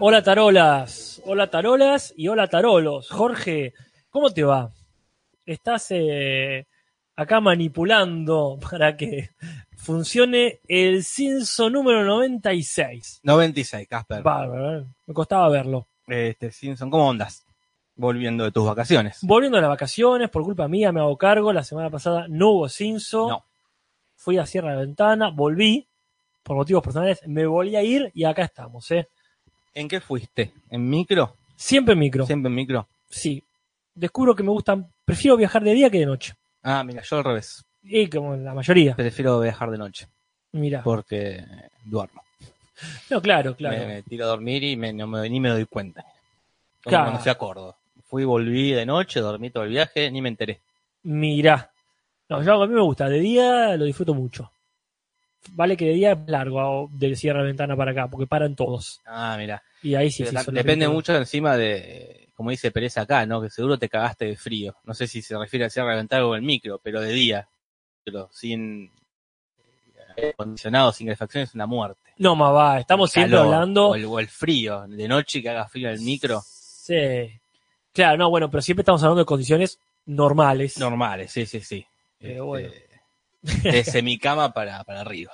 Hola tarolas, hola tarolas y hola tarolos. Jorge, ¿cómo te va? Estás eh, acá manipulando para que funcione el Simpson número 96. 96, Casper. Bárbaro, ¿eh? me costaba verlo. Este, Simpson, ¿cómo andas? Volviendo de tus vacaciones. Volviendo a las vacaciones, por culpa mía me hago cargo. La semana pasada no hubo Simpson. No. Fui a Sierra de la Ventana, volví por motivos personales, me volví a ir y acá estamos, ¿eh? ¿En qué fuiste? ¿En micro? Siempre en micro. ¿Siempre en micro? Sí. Descubro que me gustan, prefiero viajar de día que de noche. Ah, mira, yo al revés. Y como la mayoría. Prefiero viajar de noche Mira. porque duermo. No, claro, claro. Me, me tiro a dormir y me, no me- ni me doy cuenta. Como Claro. cuando fui a Córdoba. Fui, volví de noche, dormí todo el viaje, ni me enteré. Mira. No, yo a mí me gusta. De día lo disfruto mucho. Vale que de día es largo o de Sierra de Ventana para acá, porque paran todos. Ah, mira. Y ahí sí, sí. depende mucho encima de, como dice Pérez acá, ¿no? Que seguro te cagaste de frío. No sé si se refiere a Sierra de Ventana o el micro, pero de día. Pero sin acondicionado, sin calefacción es una muerte. No, más va. Estamos siempre Calor, hablando. O el, o el frío, de noche que haga frío el micro. Sí. Claro, no, bueno, pero siempre estamos hablando de condiciones normales. Normales, sí, sí, sí. Pero Este, De semicama para, para arriba.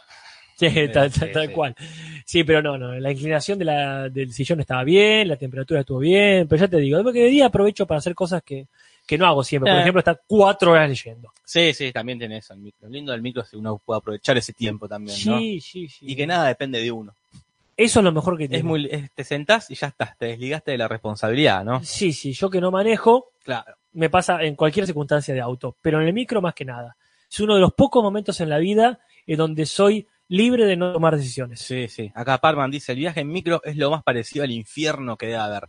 Sí, tal, Sí, cual. Sí, pero no, no. La inclinación de la, del sillón estaba bien, la temperatura estuvo bien, pero ya te digo, después que de día aprovecho para hacer cosas que, que no hago siempre. Por Eh. ejemplo, estar cuatro horas leyendo. Sí, sí, también tiene eso el micro. Lo lindo del micro es que uno puede aprovechar ese tiempo también, ¿no? Sí, sí, sí. Y que nada depende de uno. Eso es lo mejor que tiene. Es muy, es- te sentás y ya estás, te desligaste de la responsabilidad, ¿no? Sí, sí, yo que no manejo, Claro. me pasa en cualquier circunstancia de auto, pero en el micro más que nada. Es uno de los pocos momentos en la vida en donde soy libre de no tomar decisiones. Sí, sí. Acá Parman dice, el viaje en micro es lo más parecido al infierno que debe haber.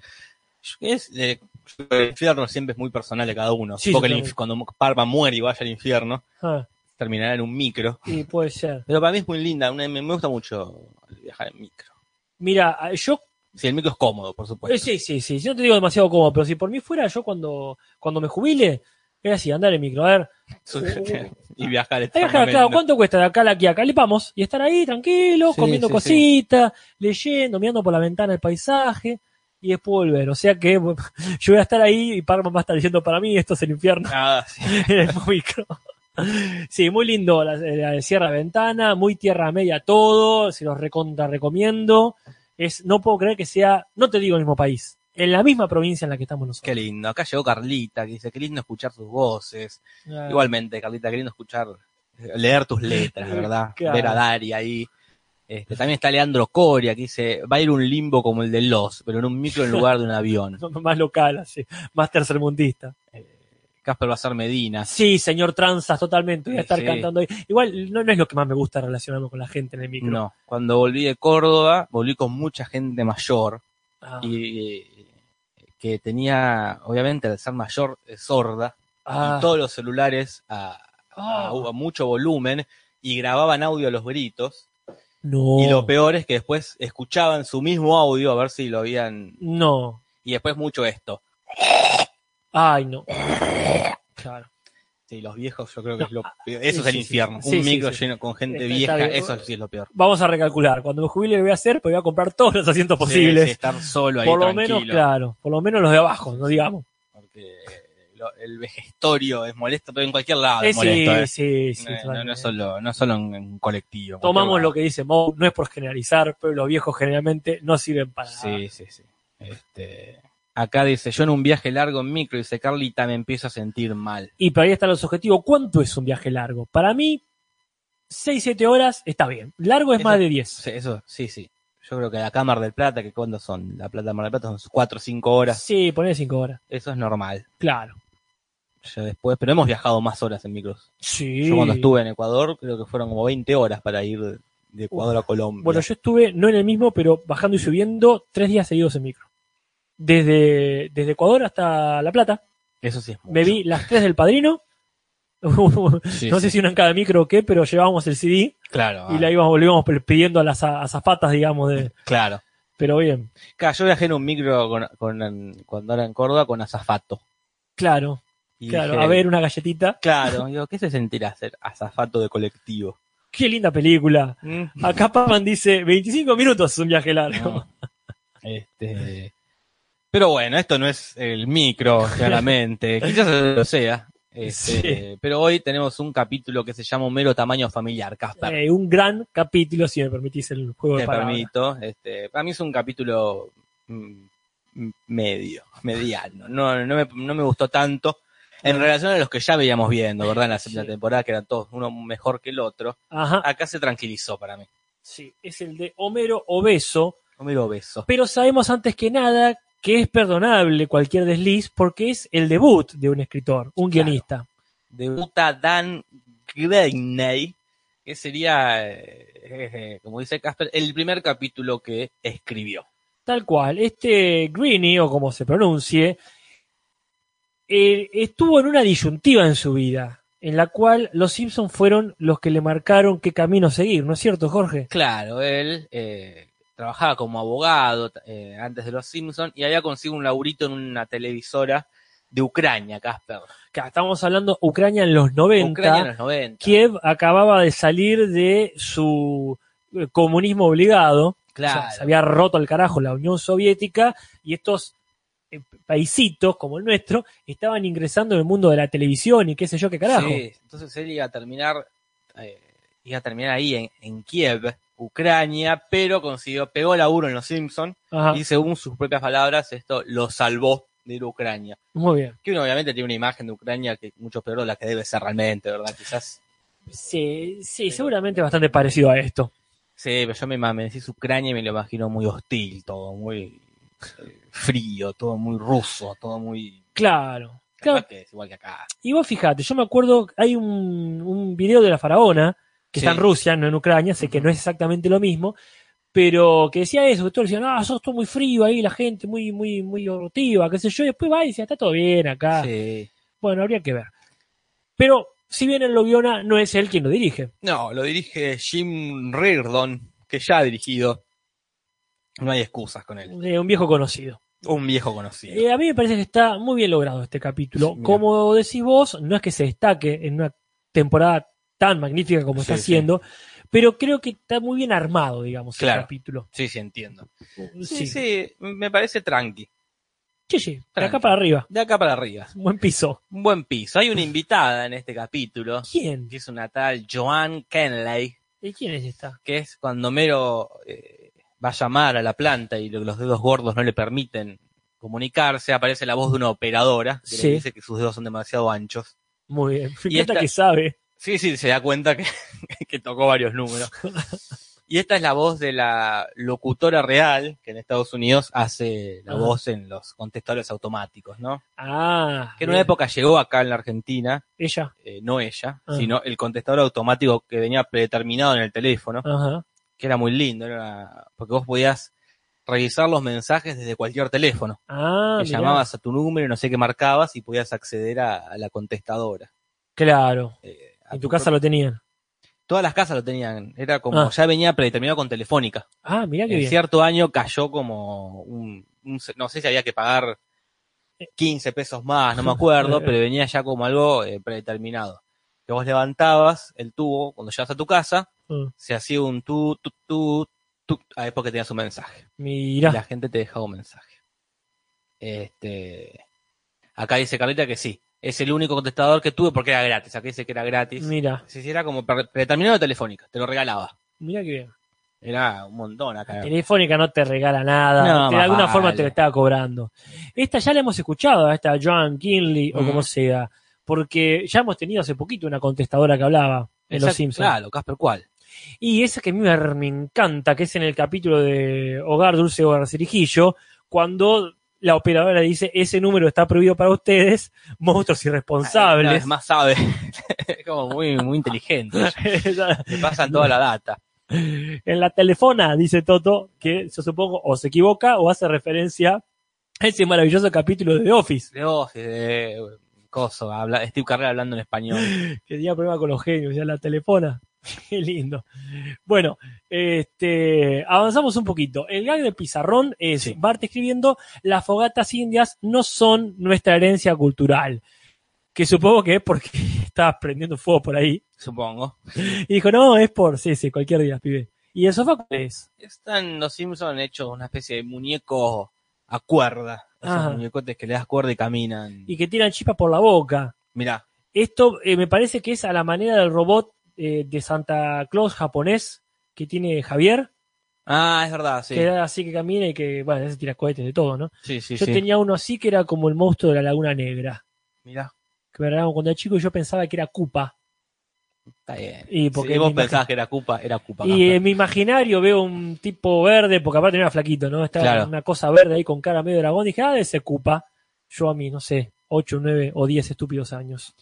Yo- Es, eh, yo el infierno siempre es muy personal de cada uno. Sí, Porque el cuando Parman muere y vaya al infierno, Ah, terminará en un micro. y puede ser. Pero para mí es muy linda, una- me, gusta mucho viajar en micro. Mira, yo Si el micro es cómodo, por Eh, supuesto. sí, sí, sí. Si no te digo demasiado cómodo, pero si por mí fuera, yo cuando, cuando me jubile, era así, andar en micro. A ver, y viajar hay que dejar eternamente. claro, ¿cuánto cuesta de acá a aquí a acá? Le vamos y estar ahí tranquilo, Sí, comiendo sí, cositas, leyendo, mirando por la ventana el paisaje y después volver. O sea que yo voy a estar ahí y Parma va a estar diciendo para mí esto es el infierno Ah, sí. en el micro. Sí, muy lindo la, la de Sierra Ventana, muy tierra media todo, se los recontra recomiendo. Es, no puedo creer que sea, no te digo el mismo país, en la misma provincia en la que estamos nosotros. Qué lindo. Acá llegó Carlita, que dice, qué lindo escuchar sus voces. Igualmente, Carlita, qué lindo escuchar, leer tus letras, ¿verdad? Claro. Ver a Dari ahí. Este, también está Leandro Coria, que dice, va a ir un limbo como el de Los, pero en un micro en lugar de un avión. Más local, así, más tercermundista. Casper Bazar Medina. Sí, señor Tranzas, totalmente. Voy a estar Sí. cantando ahí. Igual no, no es lo que más me gusta relacionarme con la gente en el micro. No, cuando volví de Córdoba, volví con mucha gente mayor Ah, y que tenía, obviamente, al ser mayor, sorda, ah, y todos los celulares a, a- Oh. a mucho volumen y grababan audio a los gritos. no. Y lo peor es que después escuchaban su mismo audio a ver si lo habían. No. Y después mucho esto. Ay, no. Claro. Sí, los viejos yo creo que es lo peor. Eso Sí, es el sí, infierno. sí. Un micro lleno con gente vieja, bien. eso sí es lo peor. Vamos a recalcular. Cuando me jubile, lo voy a hacer, pues voy a comprar todos los asientos posibles. estar solo ahí por lo tranquilo. menos, claro. Por lo menos los de abajo, no digamos. Porque lo- el vejestorio es molesto, pero en cualquier lado Eh, es molesto. sí, eh. sí, sí, No, no, totalmente. no es solo, no es solo en, colectivo. Tomamos lo que dice Mo, no es por generalizar, pero los viejos generalmente no sirven para nada. Sí, sí, sí. Este, acá dice, yo en un viaje largo en micro, dice Carlita, me empiezo a sentir mal. Y para ahí están los objetivos. ¿Cuánto es un viaje largo? Para mí, 6-7 horas está bien. Largo es Eso- más de 10. Sí, eso, sí, sí. Yo creo que la Cámara del Plata, que cuando son, la Plata Mar del Plata son 4 o 5 horas, Sí, poner 5 horas. eso es normal. Claro. Ya después, pero hemos viajado más horas en micros. Sí. Yo cuando estuve en Ecuador, creo que fueron como 20 horas para ir de, de Ecuador a Colombia. Bueno, yo estuve, no en el mismo, pero bajando y subiendo tres días seguidos en micro. Desde, desde Ecuador hasta La Plata. Eso sí es mucho. Me vi las tres del padrino. Sí, no sé sí. si una en cada micro o qué, pero llevábamos el CD Claro, y ah, la íbamos, le íbamos pidiendo a las azafatas, digamos, de. claro. Pero bien, Claro, yo viajé en un micro con, con- cuando era en Córdoba con azafato. claro, Y claro. dije, A ver, una galletita. Claro, digo, ¿qué se sentirá ser azafato de colectivo? Qué linda película. Mm. Acá Paman dice 25 minutos es un viaje largo. No. Este, pero bueno, esto no es el micro, claramente. Quizás lo sea. Este, Sí. Pero hoy tenemos un capítulo que se llama mero tamaño familiar, Casper. Eh, un gran capítulo, si me permitís el juego de Te palabras. permito. Este, para mí es un capítulo mm, mm, medio, mediano. No, no, me, no me gustó tanto en relación a los que ya veíamos viendo, ¿verdad? En la segunda Sí. temporada, que eran todos uno mejor que el otro. Ajá, Acá se tranquilizó para mí. sí, es el de Homero Obeso, Homero Obeso. pero sabemos antes que nada que es perdonable cualquier desliz porque es el debut de un escritor, un Claro. guionista. Debuta Dan Greaney, que sería, eh, eh, como dice Casper, el primer capítulo que escribió. Tal cual, este Greeny, o como se pronuncie, eh, estuvo en una disyuntiva en su vida, en la cual los Simpsons fueron los que le marcaron qué camino seguir, ¿no es cierto, Jorge? Claro, él eh, trabajaba como abogado eh, antes de Los Simpsons y había conseguido un laburito en una televisora de Ucrania, Casper. Estamos hablando Ucrania en los 90. Ucrania en los 90. Kiev acababa de salir de su eh, comunismo obligado. O Claro. sea, se había roto al carajo la Unión Soviética y estos eh, paisitos como el nuestro estaban ingresando en el mundo de la televisión y qué sé yo qué carajo. Sí, entonces él iba a terminar, eh, iba a terminar ahí en, en Kiev, Ucrania, pero consiguió, pegó laburo en Los Simpsons y según sus propias palabras, esto lo salvó de ir a Ucrania. muy bien. Que uno obviamente tiene una imagen de Ucrania que mucho peor de la que debe ser realmente, ¿verdad? Quizás. Sí, sí, seguramente bastante parecido a esto. Sí, pero yo me, me decís Ucrania y me lo imagino muy hostil, todo muy eh, frío, todo muy ruso, todo muy. Claro. claro. Que es igual que acá. Y vos fijate, yo me acuerdo, hay un, un video de la faraona que Sí. está en Rusia, no en Ucrania, sé que no es exactamente lo mismo, pero que decía eso, que todos decían, ah, sos todo muy frío ahí, la gente muy, muy, muy hortiva, qué sé yo, y después va y dice, está todo bien acá. Sí. Bueno, habría que ver. Pero, si bien él lo guiona, no es él quien lo dirige. No, lo dirige Jim Reardon, que ya ha dirigido. No hay excusas con él. Eh, un viejo conocido. Un viejo conocido. Eh, a mí me parece que está muy bien logrado este capítulo. Como decís vos, no es que se destaque en una temporada tan magnífica como está sí. haciendo, pero creo que está muy bien armado, digamos, Claro. el capítulo. Sí, sí, entiendo. Sí, Sí, me parece tranqui. Sí, sí, de acá para arriba. De acá para arriba. Un buen piso. Un buen piso. Hay una invitada en este capítulo, ¿Quién? que es una tal Joan Kenley, ¿Y quién es esta? que es cuando Mero eh, va a llamar a la planta y lo- los dedos gordos no le permiten comunicarse, aparece la voz de una operadora que Sí. le dice que sus dedos son demasiado anchos. Muy bien. Esta- que sabe. Sí, sí, se da cuenta que, que tocó varios números. Y esta es la voz de la locutora real, que en Estados Unidos hace la Ajá. voz en los contestadores automáticos, ¿no? Ah, Que en una época llegó acá en la Argentina, Ella. eh, no ella, Ah. sino el contestador automático que venía predeterminado en el teléfono, Ajá. que era muy lindo, era- porque vos podías revisar los mensajes desde cualquier teléfono. Ah, que mirá. llamabas a tu número, no sé qué marcabas y podías acceder a, a la contestadora. Claro. Eh, En tu casa lo tenían. Todas las casas lo tenían, era como, Ah. ya venía predeterminado con Telefónica. Ah, mirá qué En bien. cierto año cayó como un, un- no sé si había que pagar 15 pesos más, no me acuerdo, pero venía ya como algo eh, predeterminado. Que vos levantabas el tubo, cuando llegas a tu casa, Mm, se hacía un tu, tu, tu, tu, ah, es porque tenías un mensaje. Y Mirá. la gente te dejaba un mensaje. Este, acá dice Carlita que sí, es el único contestador que tuve porque era gratis. Acá dice que era gratis. Mira. Si sí, era como pre- predeterminado de telefónica, te lo regalaba. Mirá qué bien. Era un montón acá. Telefónica no te regala nada, No, de alguna vale. forma te lo estaba cobrando. Esta ya la hemos escuchado, a esta Joan Kinley o como sea, porque ya hemos tenido hace poquito una contestadora que hablaba en Los Simpsons. Claro, Casper, ¿cuál? Y esa que a mí me, me encanta, que es en el capítulo de Hogar Dulce Hogar Cerijillo, cuando la operadora dice, ese número está prohibido para ustedes, monstruos irresponsables. vez más sabe. es como muy, muy inteligente. Le pasan toda la data. en la telefona, dice Toto, que yo supongo o se equivoca o hace referencia a ese maravilloso capítulo de The Office, De vos, de Coso, habla, Steve Carrera hablando en español. que tenía problema con los genios, ya la telefona. Qué lindo. Bueno, este, avanzamos un poquito. El gag del pizarrón es Sí. Bart escribiendo, las fogatas indias no son nuestra herencia cultural. Que supongo que es porque estaba prendiendo fuego por ahí. Supongo. Y dijo, no, es por, sí, sí, cualquier día, pibe. ¿Y el sofá cuál es? Están los Simpsons hechos una especie de muñeco a cuerda. Esos Ajá. muñecotes que le das cuerda y caminan. Y que tiran chispas por la boca. Mirá, Esto eh, me parece que es a la manera del robot eh, de Santa Claus japonés que tiene Javier, Ah, es verdad, sí. que da así que camina y que, bueno, ese tira cohetes de todo, ¿no? Sí, sí, yo sí. tenía uno así que era como el monstruo de la Laguna Negra, Mirá, que me regalaron cuando era chico y yo pensaba que era Koopa. está bien. Y porque si vos pensabas que era Cupa, era Cupa. Y en mi imaginario veo un tipo verde, porque aparte era flaquito, ¿no? Claro. una cosa verde ahí con cara medio dragón. Dije, ah, de ese Koopa. Yo a mí, no sé, 8, 9 o 10 estúpidos años.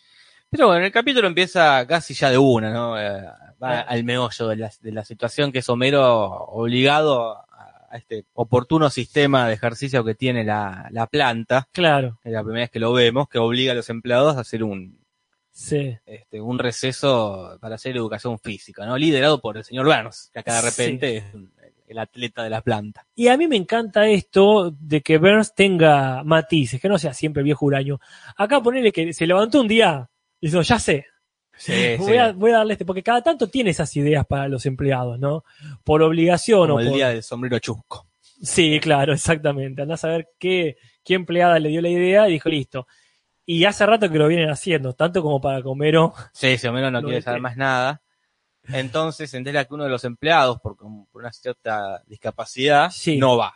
Pero bueno, el capítulo empieza casi ya de una, ¿no? Eh, va Eh. al meollo de la, de la situación que es Homero obligado a, a este oportuno sistema de ejercicio que tiene la, la planta. Claro, Es la primera vez que lo vemos, que obliga a los empleados a hacer un, sí. este, un receso para hacer educación física, ¿no? Liderado por el señor Burns, que acá de Sí. repente es un- el atleta de la planta. Y a mí me encanta esto de que Burns tenga matices, que no sea siempre viejo huraño. Acá ponerle que se levantó un día y dijo, ya sé, Sí, voy, a, voy a darle este, porque cada tanto tiene esas ideas para los empleados, ¿no? Por obligación Como o el por... día del sombrero chusco. Sí, claro, exactamente. Andás a ver qué, qué empleada le dio la idea y dijo, listo. Y hace rato que lo vienen haciendo, tanto como para Comero. Sí, si Homero no quiere saber más nada. Entonces se entera que uno de los empleados, por, por una cierta discapacidad, Sí. no va.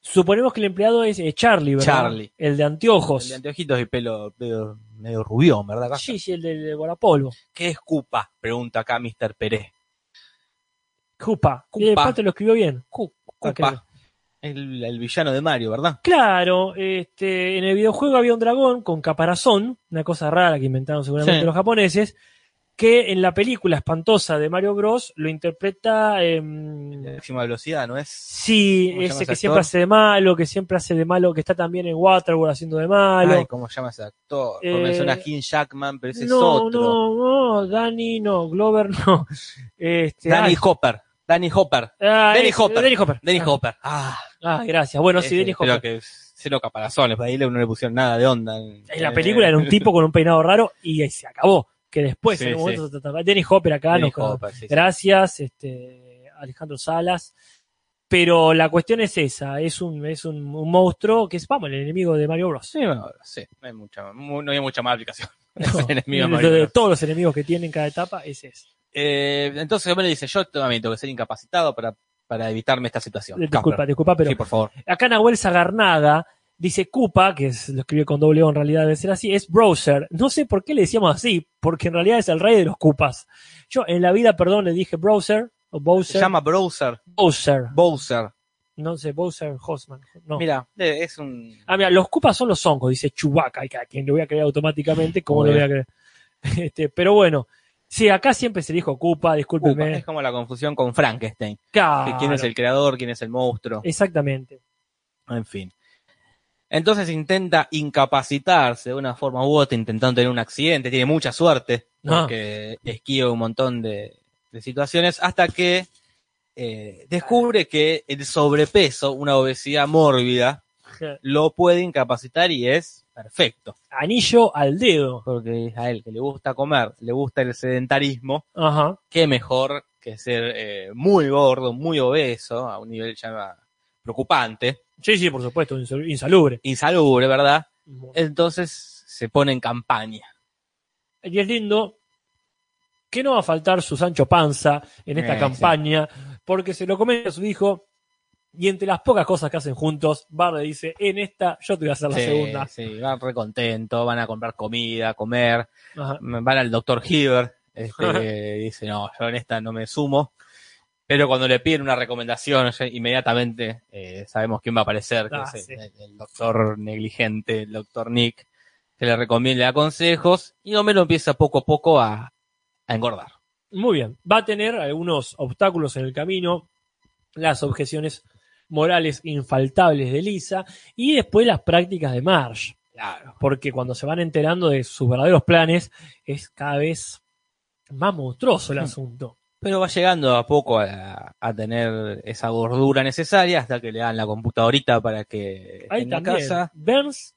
Suponemos que el empleado es eh, Charlie, ¿verdad? Charlie. El de anteojos. El de anteojitos y pelo, pelo medio rubión, ¿verdad? Sí, sí, el del de guardapolvo. ¿Qué es Cupa? Pregunta acá Mr. Pérez. Cupa. Cupa. Y aparte lo escribió bien. Cu- Ah, Cupa. El, el villano de Mario, ¿verdad? Claro, este, en el videojuego había un dragón con caparazón, una cosa rara que inventaron seguramente Sí. los japoneses, que en la película espantosa de Mario Bros. lo interpreta... La máxima velocidad, ¿no es? Sí, ¿Cómo se llama ese que siempre hace de malo, que siempre hace de malo, que está también en Waterworld haciendo de malo. Ay, ¿cómo llama ese actor? Porque Eh, menciona a Hugh Jackman, pero ese es no, otro. no, no, Danny no, Glover no. Este, Danny ay, Hopper. Danny Hopper. ah, Danny ese, Hopper. Danny Hopper. Danny Ah, Hopper. Ah, Ah, gracias. Bueno, sí, Danny Hopper. que es cero caparazones. Para ahí no le pusieron nada de onda. En, En la película era un tipo con un peinado raro y ahí se acabó. Que después, Sí, en un sí. momento, se trataba- Danny Hopper acá, Hopper, sí, sí. gracias, este, Alejandro Salas. Pero la cuestión es esa, es un, es un, un monstruo que es, vamos, el enemigo de Mario Bros. Sí, sí, no hay mucha, mu- no hay mucha más aplicación. No, el enemigo de de- Mario de Bros. todos los enemigos que tiene en cada etapa, ese es. Eh, entonces Homero dice, yo también tengo que ser incapacitado para, para evitarme esta situación. Disculpa, disculpa, pero Sí, por favor. acá Nahuel Zagarnaga dice Cupa, que es, lo escribe con doble O, en realidad debe ser así, es browser. No sé por qué le decíamos así, porque en realidad es el rey de los Cupas. Yo en la vida, perdón, le dije browser o Se Bowser. llama Browser. Bowser. Bowser. No sé, Bowser Hosman. No. Mira, es un... Ah, mira, los Cupas son los hongos, dice Chewbacca, a quien lo voy a creer automáticamente, ¿cómo lo voy a creer? Este, pero bueno, sí, acá siempre se dijo Cupa, Cupa. discúlpeme. Es como la confusión con Frankenstein. Claro, ¿Quién es el creador? ¿Quién es el monstruo? Exactamente. En fin. Entonces intenta incapacitarse de una forma u otra, intentando tener un accidente. Tiene mucha suerte, Ah. porque esquiva un montón de, de situaciones, hasta que eh, descubre que el sobrepeso, una obesidad mórbida, lo puede incapacitar y es perfecto. Anillo al dedo. Porque a él que le gusta comer, le gusta el sedentarismo, Ajá. qué mejor que ser eh, muy gordo, muy obeso, a un nivel ya preocupante, Sí, sí, por supuesto, insal- insalubre. insalubre, ¿verdad? Entonces se pone en campaña. Y es lindo que no va a faltar su Sancho Panza en esta Eh, campaña, porque se lo comenta a su hijo, y entre las pocas cosas que hacen juntos, Bart le dice, en esta yo te voy a hacer la Sí, segunda. sí, van re contentos, van a comprar comida, comer, Ajá. van al doctor Hiver, este, dice, no, yo en esta no me sumo. Pero cuando le piden una recomendación, inmediatamente eh, sabemos quién va a aparecer, que Ah, es sí. el, doctor negligente, el doctor Nick, que le recomienda le da consejos, y Homero empieza poco a poco a, a engordar. Muy bien. Va a tener algunos obstáculos en el camino, las objeciones morales infaltables de Lisa y después las prácticas de Marge. Claro. Porque cuando se van enterando de sus verdaderos planes, es cada vez más monstruoso el asunto. Pero va llegando a poco a, a tener esa gordura necesaria hasta que le dan la computadorita para que Ahí en la también. casa. Burns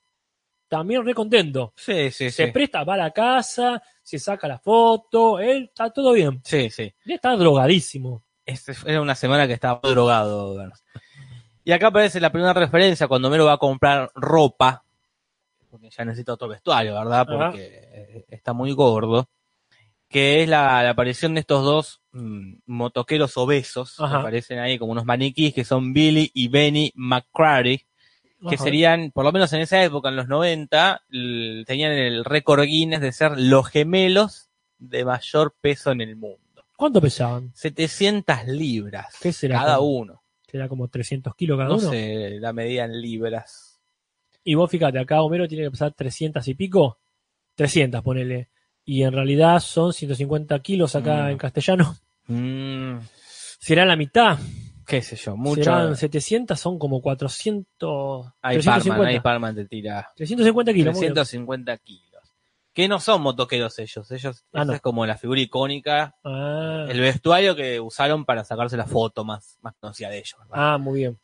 también re contento. Sí, sí, Se sí. presta, va a la casa, se saca la foto, él está todo bien. Sí, sí. Él está drogadísimo. Este era una semana que estaba drogado. Burns. Y acá aparece la primera referencia cuando Homero va a comprar ropa, porque ya necesita otro vestuario, ¿verdad? Porque eh, está muy gordo. Que es la, la aparición de estos dos mm, motoqueros obesos, que aparecen ahí como unos maniquís, que son Billy y Benny McCrary, que Ajá. serían, por lo menos en esa época, en los 90, l- tenían el récord Guinness de ser los gemelos de mayor peso en el mundo. ¿Cuánto pesaban? 700 libras ¿Qué será? cada Como- uno. Será como 300 kilos cada No uno. sé la medida en libras. Y vos fíjate, acá Homero tiene que pesar 300 y pico. 300, ponele. Y en realidad son 150 kilos acá Mm. en castellano. Mm, Será la mitad. qué sé yo, mucho. Serán 700, son como 400. Hay 350. Parman, hay Parman te tira 350 kilos. muy bien. 350 kilos. Que no son motoqueros ellos, ellos Ah, esa no. es como la figura icónica, Ah, el vestuario que usaron para sacarse la foto más, más conocida de ellos. ¿verdad? ah, muy bien.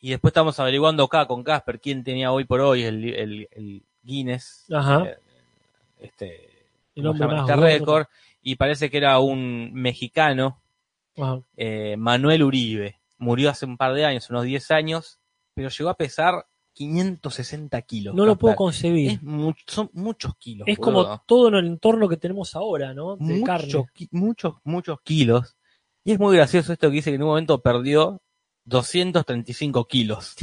Y después estamos averiguando acá con Casper quién tenía hoy por hoy el, el, el Guinness, Ajá. eh, este, El este récord, y parece que era un mexicano, eh, Manuel Uribe. Murió hace un par de años, unos 10 años, pero llegó a pesar 560 kilos. No lo puedo concebir. Es son muchos kilos. Es boludo. como todo en el entorno que tenemos ahora, ¿no? De muchos, carne. ki- muchos, muchos kilos. Y es muy gracioso esto que dice que en un momento perdió 235 kilos.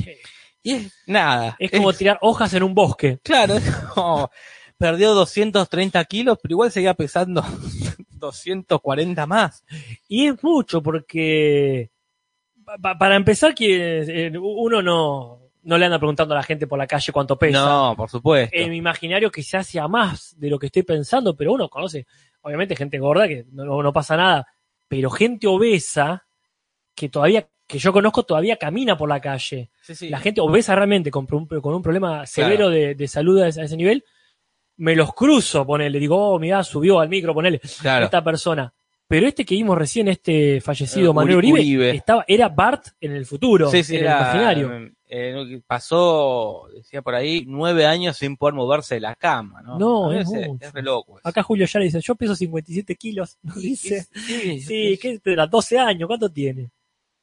Y es nada. Es como tirar hojas en un bosque. Claro, como, perdió 230 kilos, pero igual seguía pesando 240 más. Y es mucho porque, pa- pa- para empezar, que eh, uno no, no le anda preguntando a la gente por la calle cuánto pesa. No, por supuesto. En mi imaginario quizás sea más de lo que estoy pensando, pero uno conoce, obviamente, gente gorda que no, no- pasa nada, pero gente obesa que todavía, que yo conozco, todavía camina por la calle. Sí, sí. La gente obesa realmente con, con un problema severo de, de salud a ese nivel, me los cruzo, ponele, digo, oh, mirá, subió al micro, ponele, Claro. esta persona. Pero este que vimos recién, este fallecido Eh, Manuel Uri- Uribe, Uribe. estaba, era Bart en el futuro, Sí, sí, en el imaginario. eh, pasó, decía por ahí, nueve años sin poder moverse de la cama, ¿no? No, A es es re loco. eso. Acá Julio ya le dice, yo peso 57 kilos, nos dice. Sí, Sí, ¿qué espera? 12 años, ¿cuánto tiene?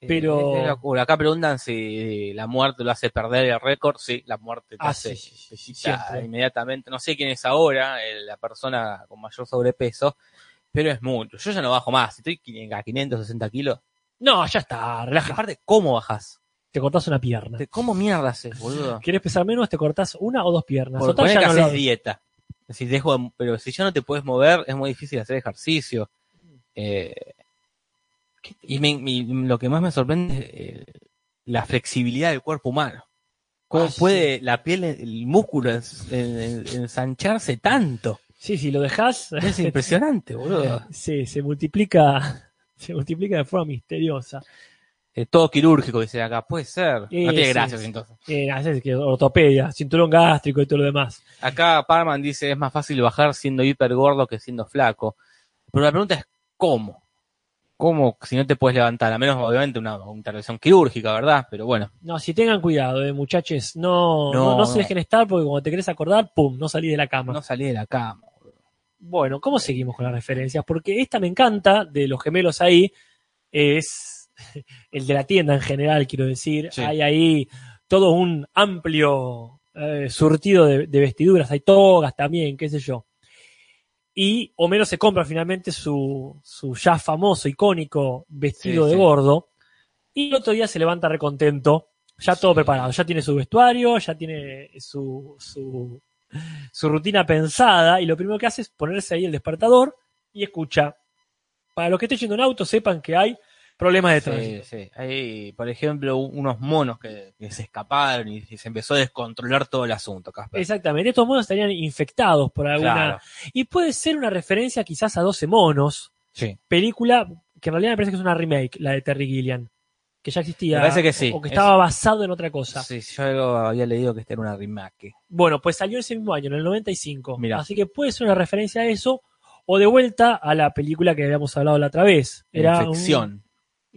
Pero- Es locura. Acá preguntan si la muerte lo hace perder el récord. Sí, la muerte te Ah, hace sí, inmediatamente. No sé quién es ahora eh, la persona con mayor sobrepeso, pero es mucho. Yo ya no bajo más. Si estoy a 560 kilos. No, ya está, relaja. Aparte, ¿cómo bajas? Te cortás una pierna. ¿De ¿Cómo mierda haces, boludo? ¿Querés pesar menos? Te cortás una o dos piernas. Por Total, ya que no haces dieta. Decir, dejo de- pero si ya no te puedes mover, es muy difícil hacer ejercicio. Eh, y me- lo que más me sorprende es eh, la flexibilidad del cuerpo humano. ¿Cómo Ah, sí. puede la piel, el músculo ens- en- en- ensancharse tanto? Sí, si lo dejás, Es impresionante, boludo. sí, se multiplica, se multiplica de forma misteriosa. Eh, todo quirúrgico, dice acá. Puede ser. Sí, no tiene gracias sí. entonces. Eh, que ortopedia, cinturón gástrico y todo lo demás. Acá Parman dice es más fácil bajar siendo hipergordo que siendo flaco. Pero la pregunta es ¿cómo? ¿Cómo si no te puedes levantar? A menos obviamente una, una intervención quirúrgica, ¿verdad? Pero bueno, No, si tengan cuidado, eh, muchachos, no, no, No, no se dejen estar porque cuando te querés acordar, pum, no salís de la cama. no salí de la cama. Bueno, ¿cómo seguimos con las referencias? Porque esta me encanta, de los gemelos ahí, es el de la tienda en general, quiero decir. Sí. Hay ahí todo un amplio eh, surtido de, de vestiduras, hay togas también, qué sé yo. Y Homero se compra finalmente su, su ya famoso, icónico vestido Sí, de sí. gordo. Y el otro día se levanta recontento, ya todo Sí. preparado, ya tiene su vestuario, ya tiene su, su, su rutina pensada. Y lo primero que hace es ponerse ahí el despertador y escucha. Para los que estén yendo en auto, sepan que hay problemas de Sí, tránsito. sí. Hay, por ejemplo, un- unos monos que, que se escaparon y, y se empezó a descontrolar todo el asunto, Casper. Exactamente, estos monos estarían infectados por alguna. Claro. Y puede ser una referencia quizás a 12 monos, Sí. película que en realidad me parece que es una remake, la de Terry Gilliam, que ya existía. Me parece que sí. O que Es- estaba basado en otra cosa. Sí, yo algo había leído que esta era una remake. Bueno, pues salió ese mismo año, en el 95. Mirá. Así que puede ser una referencia a eso, o de vuelta a la película que habíamos hablado la otra vez. Era un- Infección.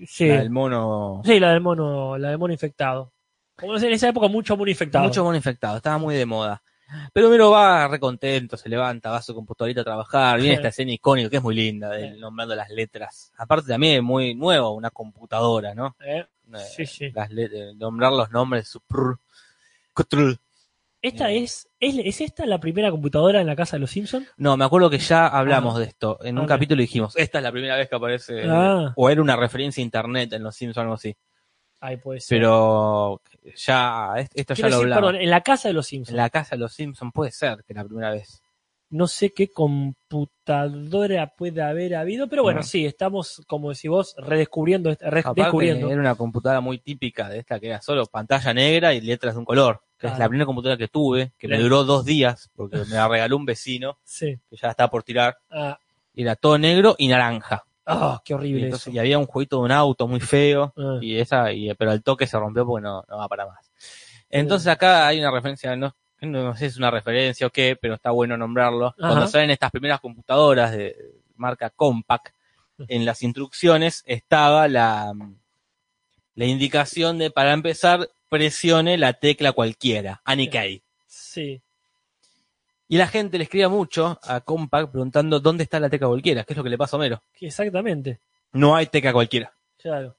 Sí. La del mono. Sí, la del mono, la del mono infectado. Como en esa época mucho mono infectado. Mucho mono infectado, estaba muy de moda. Pero Homero va recontento, se levanta, va a su computadorita a trabajar, viene esta escena icónica que es muy linda, del nombrando las letras. Aparte también es muy nuevo, una computadora, ¿no? ¿eh? Eh, Sí, sí. las nombrar los nombres, su prr, cutrl. ¿Esta Eh. es, es, es esta la primera computadora en la casa de los Simpsons? No, me acuerdo que ya hablamos Ah. de esto. En un capítulo dijimos, esta es la primera vez que aparece, Ah. o era una referencia a internet en los Simpsons o algo así. Ay, puede ser. Pero ya, est- esto ya lo decir, hablamos. perdón, en la casa de los Simpsons. En la casa de los Simpsons puede ser que la primera vez. No sé qué computadora puede haber habido, pero bueno, No. sí, estamos, como decís vos, redescubriendo, este- redescubriendo. era una computadora muy típica de esta que era solo pantalla negra y letras de un color. Que es la primera computadora que tuve, que me duró dos días, porque me la regaló un vecino, Sí. que ya estaba por tirar. Ah, Y era todo negro y naranja. ah, qué Y, horrible entonces, eso. y había un jueguito de un auto muy feo. Ah. Y esa, y, pero al toque se rompió porque no, no va para más. Entonces acá hay una referencia, no, no sé si es una referencia o qué, pero está bueno nombrarlo. Cuando salen estas primeras computadoras de marca Compaq, en las instrucciones estaba la, la indicación de, para empezar, presione la tecla cualquiera, any key. Sí. Y la gente le escribía mucho a Compaq preguntando dónde está la tecla cualquiera, qué es lo que le pasa a Homero. Exactamente. No hay tecla cualquiera. Claro.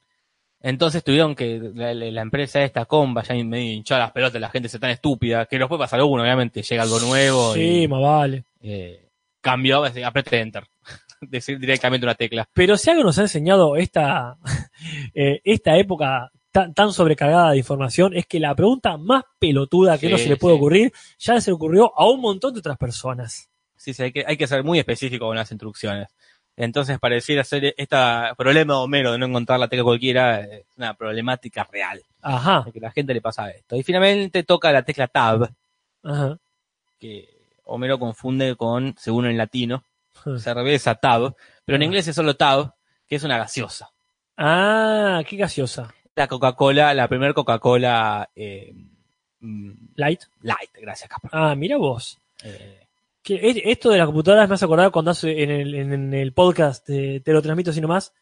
Entonces tuvieron que la, empresa esta comba ya medio hinchada las pelotas, la gente se tan estúpida, que nos puede pasar uno, obviamente, llega algo nuevo Sí, y más vale. eh, cambió, apriete enter, decir directamente una tecla. Pero si algo nos ha enseñado esta, eh, esta época tan, tan sobrecargada de información, es que la pregunta más pelotuda que Sí, no se le puede sí. ocurrir, ya se le ocurrió a un montón de otras personas. Sí, sí, hay que, hay que ser muy específico con las instrucciones. Entonces pareciera ser este problema de Homero de no encontrar la tecla cualquiera, es una problemática real, Ajá, de que la gente le pasa esto. Y finalmente toca la tecla tab, ajá. que Homero confunde con, según en latino, cerveza tab, pero en inglés es solo tab, que es una gaseosa. Ah, qué gaseosa. La Coca-Cola, la primer Coca-Cola eh, mm, Light. light, gracias Capra. Ah, mira vos. Eh, Que esto de las computadoras me hace acordar cuando hace en el, en el podcast de Te lo transmito así nomás,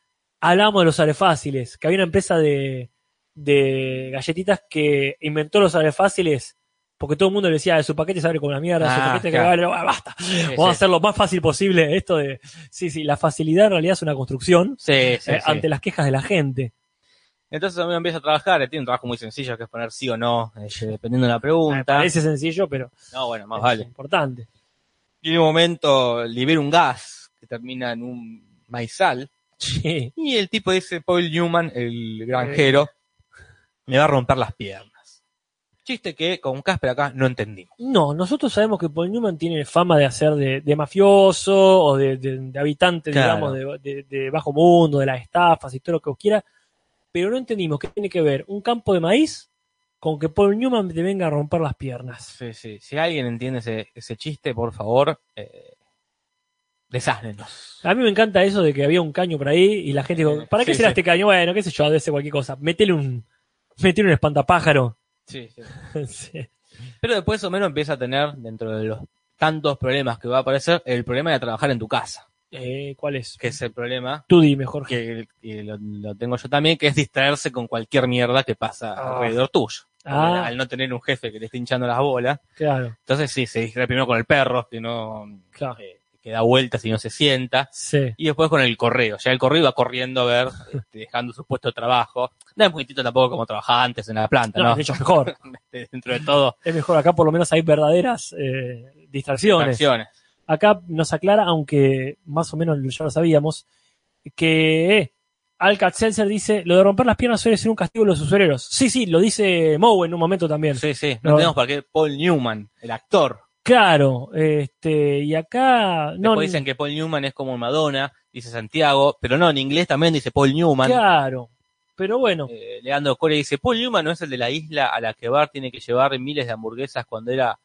hablábamos de los arefáciles, que había una empresa de, de galletitas que inventó los arefáciles porque todo el mundo le decía de su paquete se abre con la mierda, su Ah, paquete claro. que "Ah, basta. Vamos a hacer lo más fácil posible. Esto de, sí, sí, la facilidad en realidad es una construcción sí, eh, ante las quejas de la gente. Entonces Homero empieza a trabajar, tiene un trabajo muy sencillo que es poner sí o no, eh, dependiendo de la Me pregunta. parece sencillo, pero No, bueno, más es vale. importante. Y en un momento libera un gas que termina en un maizal. Sí. Y el tipo dice, Paul Newman, el granjero, me va a romper las piernas. Chiste que con Casper acá no entendimos. No, nosotros sabemos que Paul Newman tiene fama de hacer de, de mafioso o de, de- de habitante, Claro. digamos, de, bajo mundo, de las estafas y todo lo que vos quieras, pero no entendimos qué tiene que ver un campo de maíz con que Paul Newman te venga a romper las piernas. Sí, sí. Si alguien entiende ese, ese chiste, por favor, eh. A mí me encanta eso de que había un caño por ahí y la gente dijo, ¿para qué sí, será sí. este caño? Bueno, qué sé yo, debe ser cualquier cosa. Métele un, métele un espantapájaro. Sí, sí. Sí. Pero después o menos empieza a tener, dentro de los tantos problemas que va a aparecer, el problema de trabajar en tu casa. Eh, ¿Cuál es? Que es el problema Tú dime, Jorge. que, que lo, lo tengo yo también, que es distraerse con cualquier mierda que pasa Ah. alrededor tuyo. Ah. Al no tener un jefe que le esté hinchando las bolas. Claro, Entonces sí, se distrae primero con el perro, que no claro. eh, que da vueltas y no se sienta. Sí. Y después con el correo. Ya el correo iba corriendo a ver, este, dejando su puesto de trabajo. No es muy distinto tampoco como trabajaba antes en la planta, No, ¿no? es mejor. Este, Dentro de todo, Es mejor, acá por lo menos hay verdaderas eh, distracciones. acciones. Acá nos aclara, aunque más o menos ya lo sabíamos, que eh, Alcat Seltzer dice, lo de romper las piernas suele ser un castigo de los usureros. Sí, sí, lo dice Moe en un momento también. Sí, sí. No, No. tenemos para qué Paul Newman, el actor. Claro, este, y acá no, Después dicen que Paul Newman es como Madonna, dice Santiago, pero no, en inglés también dice Paul Newman. claro, pero bueno, Eh, Leandro Core dice, Paul Newman no es el de la isla a la que Bart tiene que llevar miles de hamburguesas cuando era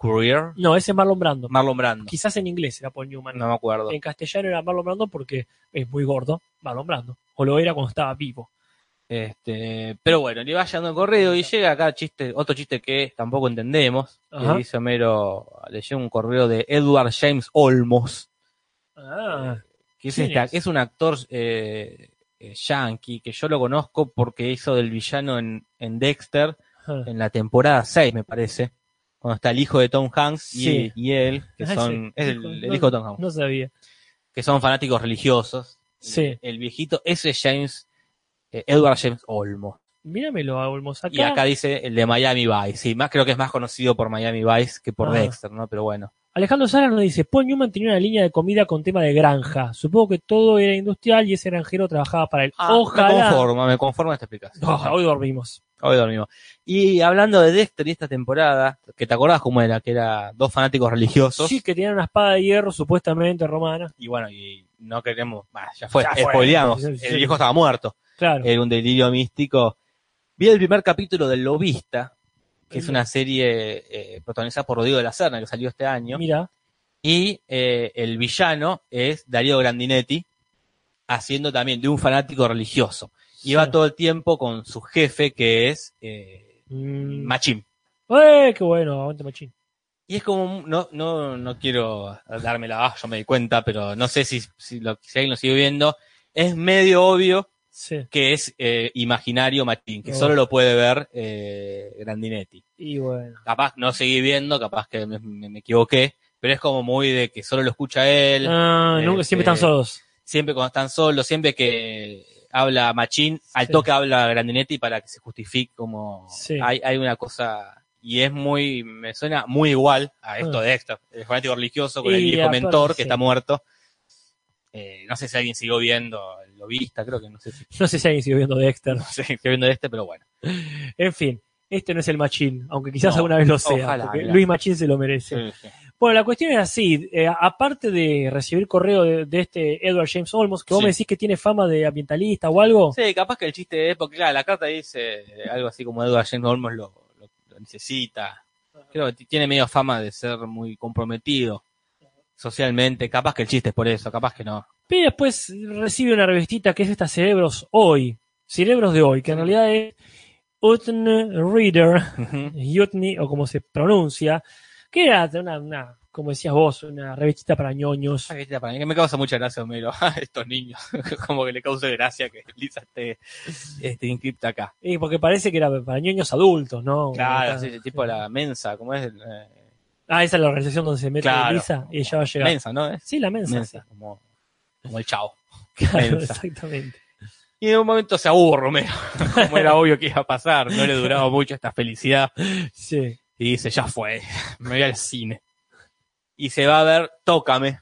courier. no, ese es Marlon Brando. Marlon Brando. Quizás en inglés era Paul Newman. No me acuerdo. En castellano era Marlon Brando porque es muy gordo, Marlon Brando. O lo era cuando estaba vivo. Este, pero bueno, le va llegando el correo y llega acá chiste, otro chiste que tampoco entendemos. Que dice Homero, le llega un correo de Edward James Olmos, Ah, que es, ¿Quién este- es? es un actor eh, eh, yankee, que yo lo conozco porque hizo del villano en, en Dexter en la temporada 6, me parece. Cuando está el hijo de Tom Hanks y, Sí. y él, que Ah, son, es el, Hijo- el no- hijo de Tom Hanks, No sabía. que son fanáticos religiosos. Sí. El viejito, ese es James, eh, Edward James Olmos. Míramelo, Olmos. Acá, Y acá dice el de Miami Vice. Sí, más creo que es más conocido por Miami Vice que por Ah. Dexter, ¿no? Pero bueno. Alejandro Sara nos dice, Paul Newman tenía una línea de comida con tema de granja. Supongo que todo era industrial y ese granjero trabajaba para él. Ah, Me Ojalá. conformo, me conformo a esta explicación. Oh, hoy dormimos. Hoy dormimos. Y hablando de Dexter y esta temporada, que te acordás cómo era, que era dos fanáticos religiosos. Sí, que tenían una espada de hierro supuestamente romana. Y bueno, y no queremos, bah, ya fue, Ya fue. spoileamos. Sí. El viejo estaba muerto. Claro. Era un delirio místico. Vi el primer capítulo del Lobista, que es una serie eh, protagonizada por Rodrigo de la Serna, que salió este año. Mira. Y eh, el villano es Darío Grandinetti, haciendo también de un fanático religioso. Y va todo el tiempo con su jefe, que es eh, Mm. Machín. ¡Eh, qué bueno! Aguante machín. Y es como, no, no, no quiero darme la baja, yo me di cuenta, pero no sé si, si, lo, si alguien lo sigue viendo. Es medio obvio Sí. que es eh, imaginario Machín, que Oh. solo lo puede ver eh, Grandinetti. Y bueno. Capaz no seguí viendo, capaz que me, me- me equivoqué, pero es como muy de que solo lo escucha él. Ah, nunca, este, siempre están solos. siempre cuando están solos, siempre que habla Machín, al Sí. toque habla Grandinetti para que se justifique como Sí. hay, hay una cosa y es muy, me suena muy igual a esto Ah. de Dexter, el fanático religioso con el viejo aparte, mentor que sí. está muerto. Eh, no sé si alguien siguió viendo el lobista, creo que no sé si No sé si alguien sigue viendo Dexter. no sé si siguió viendo este, pero bueno. En fin, este no es el Machín, aunque quizás No, alguna vez lo sea, ojalá, porque mira. Luis Machín se lo merece. Bueno, la cuestión es así, eh, aparte de recibir correo de, de este Edward James Olmos, que vos Sí. me decís que tiene fama de ambientalista o algo, Sí, capaz que el chiste es, porque claro, la carta dice eh, algo así como Edward James Olmos lo, lo- lo necesita. Creo que tiene medio fama de ser muy comprometido socialmente. Capaz que el chiste es por eso, capaz que no. pero después recibe una revistita que es esta Cerebros Hoy, Cerebros de Hoy, que en realidad es Utne Reader, Yutni, o como se pronuncia, que era una, una, como decías vos, una revistita para ñoños. Esa que para que me causa mucha gracia, Homero. Estos niños, como que le causa gracia que Lisa esté, esté inscripta acá. Y porque parece que era para ñoños adultos, ¿no? Claro, sí, sí, tipo la mensa, como es? Eh, Ah, esa es la organización donde se mete Claro. Lisa y ella va a llegar. mensa, ¿no? Sí, la mensa. mensa, como, como el chavo. sí. Claro, mensa. exactamente. Y en un momento se aburre, Homero. como era obvio que iba a pasar, no le duraba mucho esta felicidad. Sí. Y dice, ya fue, me voy al cine. Y se va a ver Tócame,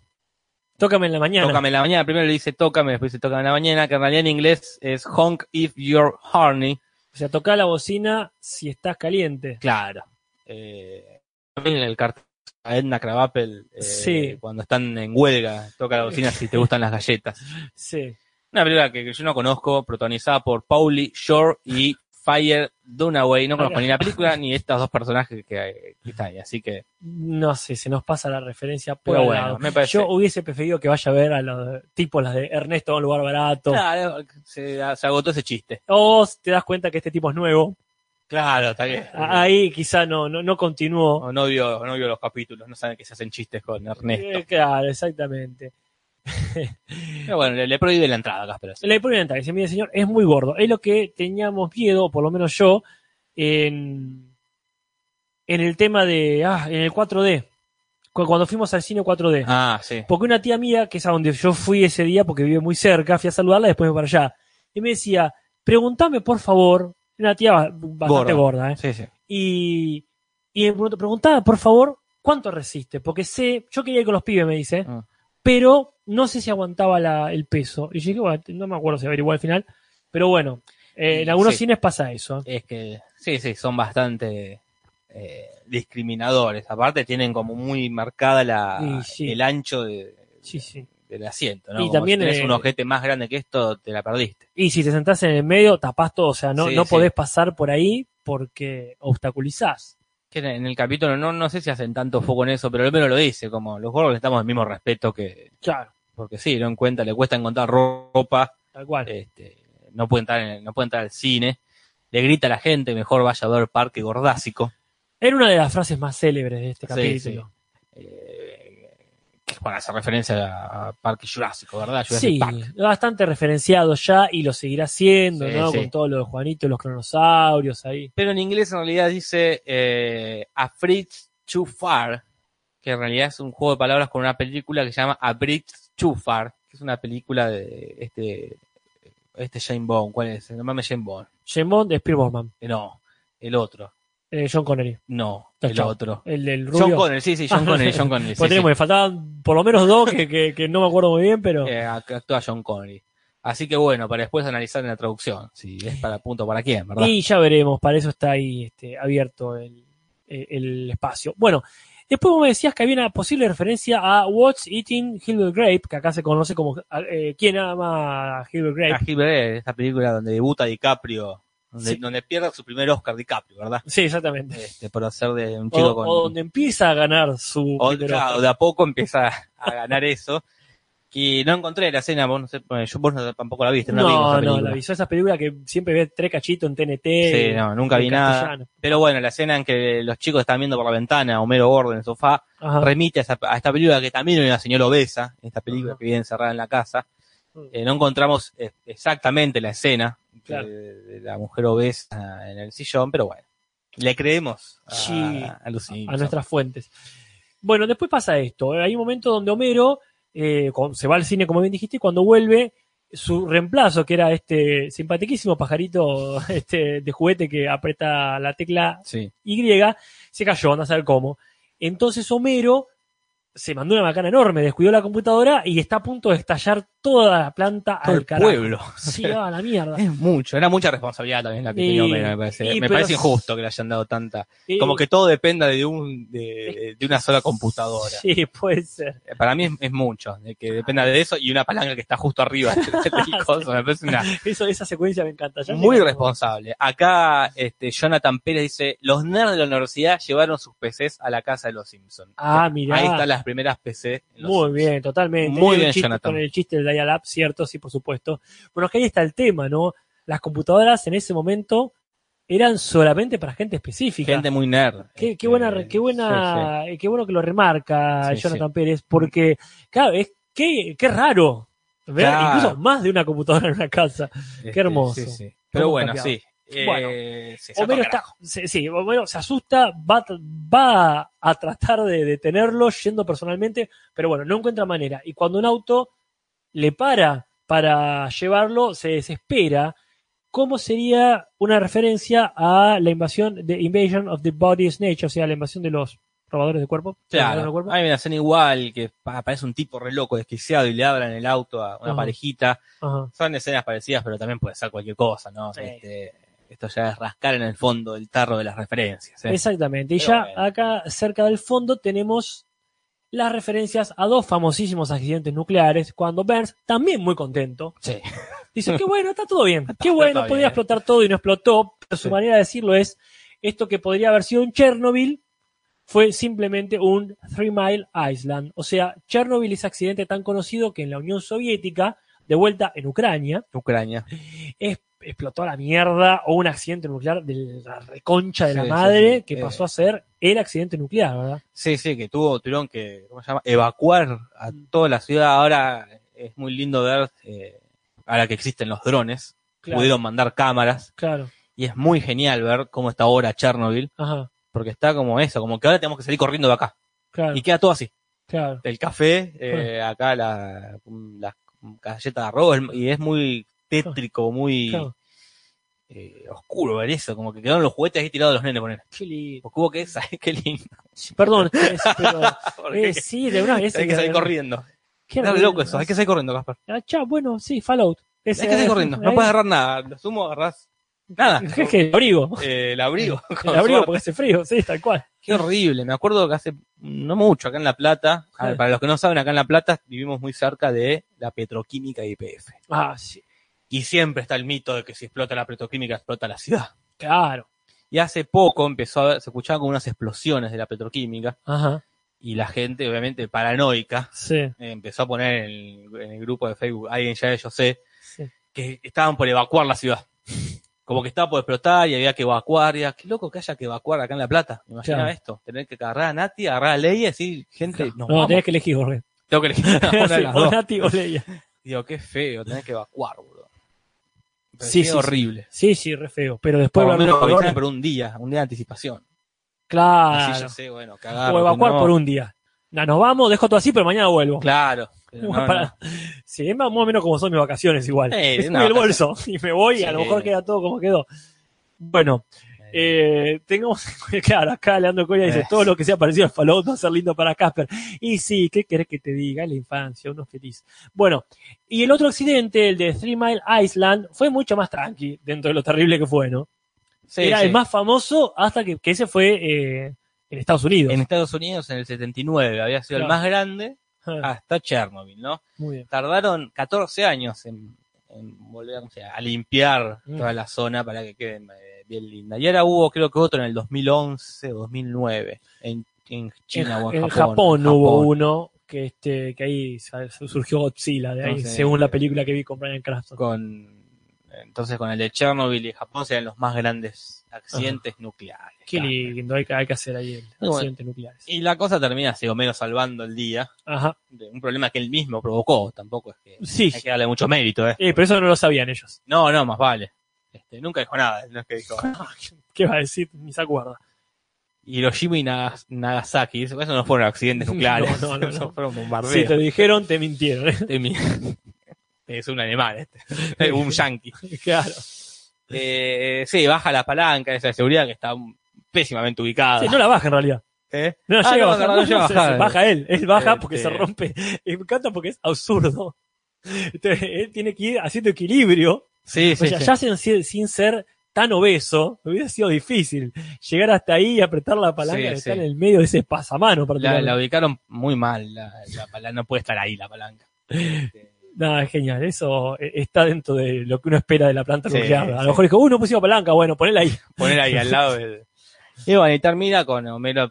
Tócame en la mañana. Tócame en la mañana. Primero le dice Tócame, después dice Tócame en la mañana, que en realidad en inglés es Honk if you're horny. O sea, toca la bocina si estás caliente. Claro. Eh, también el cartel a Edna Krabappel eh, Sí. cuando están en huelga, toca la bocina si te gustan las galletas. Sí. Una película que yo no conozco, protagonizada por Pauli Shore y Fire Dunaway. No conozco ni la película ni estos dos personajes que, que están ahí, así que No sé, se nos pasa la referencia por Pero bueno, lado. me parece- Yo hubiese preferido que vaya a ver a los tipos las de Ernesto en un lugar barato. Claro, se, se agotó ese chiste. O te das cuenta que este tipo es nuevo. Claro, está bien. Ahí quizá no, no, no continuó. O no vio, no vio los capítulos, no saben que se hacen chistes con Ernesto. Eh, claro, exactamente. Pero bueno, le, le prohíbe la entrada a Casper. así. La primera dice, mire señor, es muy gordo. Es lo que teníamos miedo, o por lo menos yo, en, en el tema de, ah, en el 4D. Cu- Cuando fuimos al cine 4D. Ah, sí. Porque una tía mía, que es a donde yo fui ese día, porque vive muy cerca, fui a saludarla y después me para allá. Y me decía, pregúntame por favor, una tía ba- bastante gorda, ¿eh? Sí, sí. Y, y me preguntaba por favor, ¿cuánto resiste? Porque sé, yo quería ir con los pibes, me dice, Ah. Pero no sé si aguantaba la- el peso. Y yo dije, bueno, no me acuerdo si averiguó al final, pero bueno, eh, en algunos sí. cines pasa eso. Es que, sí, sí, son bastante eh, discriminadores. Aparte tienen como muy marcada la, sí. el ancho de, del asiento, ¿no? Y Como también, si tenés eh, un ojete más grande que esto, te la perdiste. Y si te sentás en el medio, tapás todo, o sea, no, no podés pasar por ahí porque obstaculizás. Que en el capítulo no, no sé si hacen tanto foco en eso, pero el menos lo dice, como los gordos les damos el mismo respeto que, Claro, porque sí, no encuentra, le cuesta encontrar ropa, tal cual. este, no puede entrar en- no puede entrar al cine, le grita a la gente, mejor vaya a ver Parque Gordásico. Era una de las frases más célebres de este Sí, capítulo. Eh, bueno, hace referencia a Parque Jurásico, ¿verdad? Jurassic Sí, Park. bastante referenciado ya y lo seguirá haciendo, Sí, ¿no? sí. Con todo lo de Juanito y los cronosaurios ahí. Pero en inglés en realidad dice eh, a Fritz Too Far, que en realidad es un juego de palabras con una película que se llama A Bridge Too Far, que es una película de este este Jane Bond, ¿cuál es? No mames Jane Bond. James Bond, Spear Bosman, Eh, No, el otro. Eh, John Connery. No, el otro. El del rubio. John Connery, sí, sí, John Connery, John Connery. Pues sí, tenemos, me faltaban por lo menos dos que, que, que no me acuerdo muy bien, pero sí. Eh, ac- actúa John Connery. Así que bueno, para después analizar en la traducción, si es para punto para quién, ¿verdad? y ya veremos, para eso está ahí este, abierto el, espacio. Bueno, después vos me decías que había una posible referencia a What's Eating Hilbert Grape, que acá se conoce como eh, ¿Quién ama a Hilbert Grape? Ah, Gilbert, esta película donde debuta DiCaprio, donde, Sí. donde pierde su primer Oscar DiCaprio, ¿verdad? Sí, exactamente. Este, por hacer de un O, chico con... o donde empieza a ganar su o, primer claro, de a poco empieza a ganar eso. Que no encontré la escena, vos no sé, yo vos no- tampoco la viste, no, la vimos No, esa no, película. la avisó esa película que siempre ve tres cachitos en TNT. Sí, no, nunca vi nada. Pero bueno, la escena en que los chicos están viendo por la ventana a Homero gordo en el sofá, Ajá. remite a, esa- a esta película que también una señora obesa, en esta película Ajá. que vive encerrada en la casa. Mm. Eh, no encontramos eh, exactamente la escena Claro. de, de la mujer obesa en el sillón, pero bueno, le creemos a, Sí, a los a Simpsons. nuestras fuentes. Bueno, después pasa esto. Hay un momento donde Homero eh, se va al cine, como bien dijiste, y cuando vuelve, su reemplazo, que era este simpatiquísimo pajarito este, de juguete que aprieta la tecla Sí, Y, se cayó, anda a saber cómo. Entonces Homero se mandó una macana enorme, descuidó la computadora y está a punto de estallar toda la planta todo al el carajo. pueblo. Sí, a la mierda. Es mucho, era mucha responsabilidad también la que Y- tenía Homero, me parece. y me pero- parece injusto que le hayan dado tanta. Como que todo dependa de un de, de una sola computadora. Sí, puede ser. Eh, Para mí es, es mucho, de que dependa de eso y una palanca que está justo arriba. Me parece una, Eso, esa secuencia me encanta. Ya muy responsable. Acá este, Jonathan Pérez dice, los nerds de la universidad llevaron sus PCs a la casa de los Simpsons. Ah, mirá. Ahí están las primeras PC. en los Muy Simpsons. bien, totalmente. Muy bien, chiste Jonathan. Con el chiste del dial-up, cierto, sí, por supuesto. Bueno, es que ahí está el tema, ¿no? Las computadoras en ese momento eran solamente para gente específica. Gente muy nerd. Qué, Este, qué buena, qué sí, buena, qué bueno que lo remarca Sí, Jonathan Pérez, porque, claro, es qué, qué raro ver Claro. incluso más de una computadora en una casa. sí. qué hermoso. Sí, sí. Pero bueno, cambiado. sí. Eh, Bueno, se sacó Homero carajo. está, se- sí, Homero se asusta, va, va a tratar de detenerlo yendo personalmente, pero bueno, no encuentra manera. Y cuando un auto le para para llevarlo, se desespera. ¿Cómo sería una referencia a la invasión de Invasion of the Body Snatch, o sea, la invasión de los robadores de cuerpo? ¿Los robadores de Claro, cuerpo? hay una escena igual que pa- parece un tipo re loco, desquiciado y le abran el auto a una parejita. Son escenas parecidas, pero también puede ser cualquier cosa, ¿no? Sí. Este, esto ya es rascar en el fondo del tarro de las referencias. ¿eh? Exactamente. Y Pero ya bueno. acá cerca del fondo tenemos las referencias a dos famosísimos accidentes nucleares, cuando Burns, también muy contento, Sí. dice que bueno, está todo bien, qué bueno, bien. podía explotar todo y no explotó, pero su Sí. manera de decirlo es, esto que podría haber sido un Chernobyl fue simplemente un Three Mile Island. O sea, Chernobyl es accidente tan conocido que en la Unión Soviética, de vuelta en Ucrania, Ucrania. es- explotó a la mierda o un accidente nuclear de la reconcha de la Sí, madre sí. que Eh. pasó a ser el accidente nuclear, ¿verdad? Sí, sí, que tuvo, tuvieron que, ¿cómo se llama? Evacuar a toda la ciudad. Ahora es muy lindo ver, eh, ahora que existen los drones, Claro, pudieron mandar cámaras claro, y es muy genial ver cómo está ahora Chernobyl, ajá, porque está como eso, como que ahora tenemos que salir corriendo de acá. claro, Y queda todo así. claro. el café, eh, acá la, galletas de arroz, y es muy tétrico, muy Claro. eh, oscuro ver eso, como que quedaron los juguetes ahí tirados de los nenes, poner. Qué lindo. Porque hubo que esa, qué lindo. Perdón, es- pero eh, sí, de una vez. hay que salir corriendo. Qué Dale loco eso, hay que salir corriendo, Gaspar. Ah, chao, bueno, sí, Fallout. Ese- Hay que salir corriendo, no puedes agarrar nada, lo sumo agarrás nada. Es que el abrigo. Eh, el abrigo. El abrigo suerte. porque hace frío, sí, tal cual. Qué horrible, me acuerdo que hace no mucho acá en La Plata, a ver, Sí. para los que no saben, acá en La Plata vivimos muy cerca de la petroquímica IPF. Ah, sí, Y siempre está el mito de que si explota la petroquímica, explota la ciudad. claro. Y hace poco empezó a ver- se escuchaban como unas explosiones de la petroquímica Ajá, y la gente, obviamente paranoica, sí, eh, empezó a poner en el, en el grupo de Facebook, alguien ya yo sé, sí. que estaban por evacuar la ciudad. Como que estaba por explotar y había que evacuar. Y, qué loco que haya que evacuar acá en La Plata. Me imaginaba Claro. esto. Tener que agarrar a Nati, agarrar a y decir, gente, nos No, vamos. tenés que elegir, Jorge. Tengo que elegir una de Sí, las o dos. Nati o Leia. Digo, qué feo, tener que evacuar, boludo. Me Sí, horrible. Sí, sí, re feo. Pero después Por lo va a haber menos por un día, un día de anticipación. Claro. Así yo sé, bueno, cagar. o evacuar por un día. No, nos vamos, dejo todo así, pero mañana vuelvo. Claro. No, Para- no. Sí, es más, o menos como son mis vacaciones igual. Eh, el bolso y me voy y a lo mejor queda todo como quedó. Bueno, eh, tengamos, claro, acá Leandro Coria dice, Eh. todo lo que sea parecido al Fallout va a ser lindo para Casper. Y sí, ¿qué querés que te diga? La infancia, uno feliz. Bueno, y el otro accidente, el de Three Mile Island, fue mucho más tranqui dentro de lo terrible que fue, ¿no? Sí, Era sí. el más famoso hasta que, que ese fue eh, en Estados Unidos. En Estados Unidos, en el 79, había sido el más grande hasta Chernobyl, ¿no? muy bien. Tardaron 14 años en, en volver o sea, a limpiar Mm. toda la zona para que quede eh, bien linda. Y ahora hubo, creo que otro en el 2011 o 2009, en, en China en, o en, en Japón. Japón, hubo Japón. uno que este que ahí surgió Godzilla de ahí, Entonces, según la película que vi con Brian Cranston. Con, entonces con el de Chernobyl y Japón serían los más grandes accidentes nucleares. Qué claro. lindo, hay que, hay que hacer ahí el bueno. accidentes nucleares. Y la cosa termina así, Homero salvando el día Ajá. de un problema que él mismo provocó. Tampoco es que Sí, hay que darle mucho mérito, ¿eh? eh, pero eso no lo sabían ellos. No, no, más vale. Este, nunca dijo nada, no es que dijo. ¿Qué va a decir? Ni se acuerda. Hiroshima y Nagas- Nagasaki, eso no fueron accidentes nucleares, No, no, no, no. fueron Si bombardeos. te dijeron, te mintieron. ¿eh? De mi- Es un animal, este. un yankee. claro. Eh, sí, baja la palanca esa de seguridad que está pésimamente ubicada. Sí, no la baja en realidad. ¿Eh? No, Ah, llega no, a bajar. no, no llega a se- bajar. se baja él. Él baja porque Este- se rompe. Y me encanta porque es absurdo. Entonces, él tiene que ir haciendo equilibrio. Sí, sí, o sea, sí. ya sin, sin ser tan obeso, hubiera sido difícil llegar hasta ahí y apretar la palanca que está en el medio de ese pasamano. La, la ubicaron muy mal, la, la palanca, no puede estar ahí la palanca. Este, Nada, es genial. Eso eh, está dentro de lo que uno espera de la planta Sí, nuclear. A lo mejor dijo, uh, no pusimos palanca. Bueno, ponela ahí. poner ahí al lado del... Y bueno, y termina con Homero eh,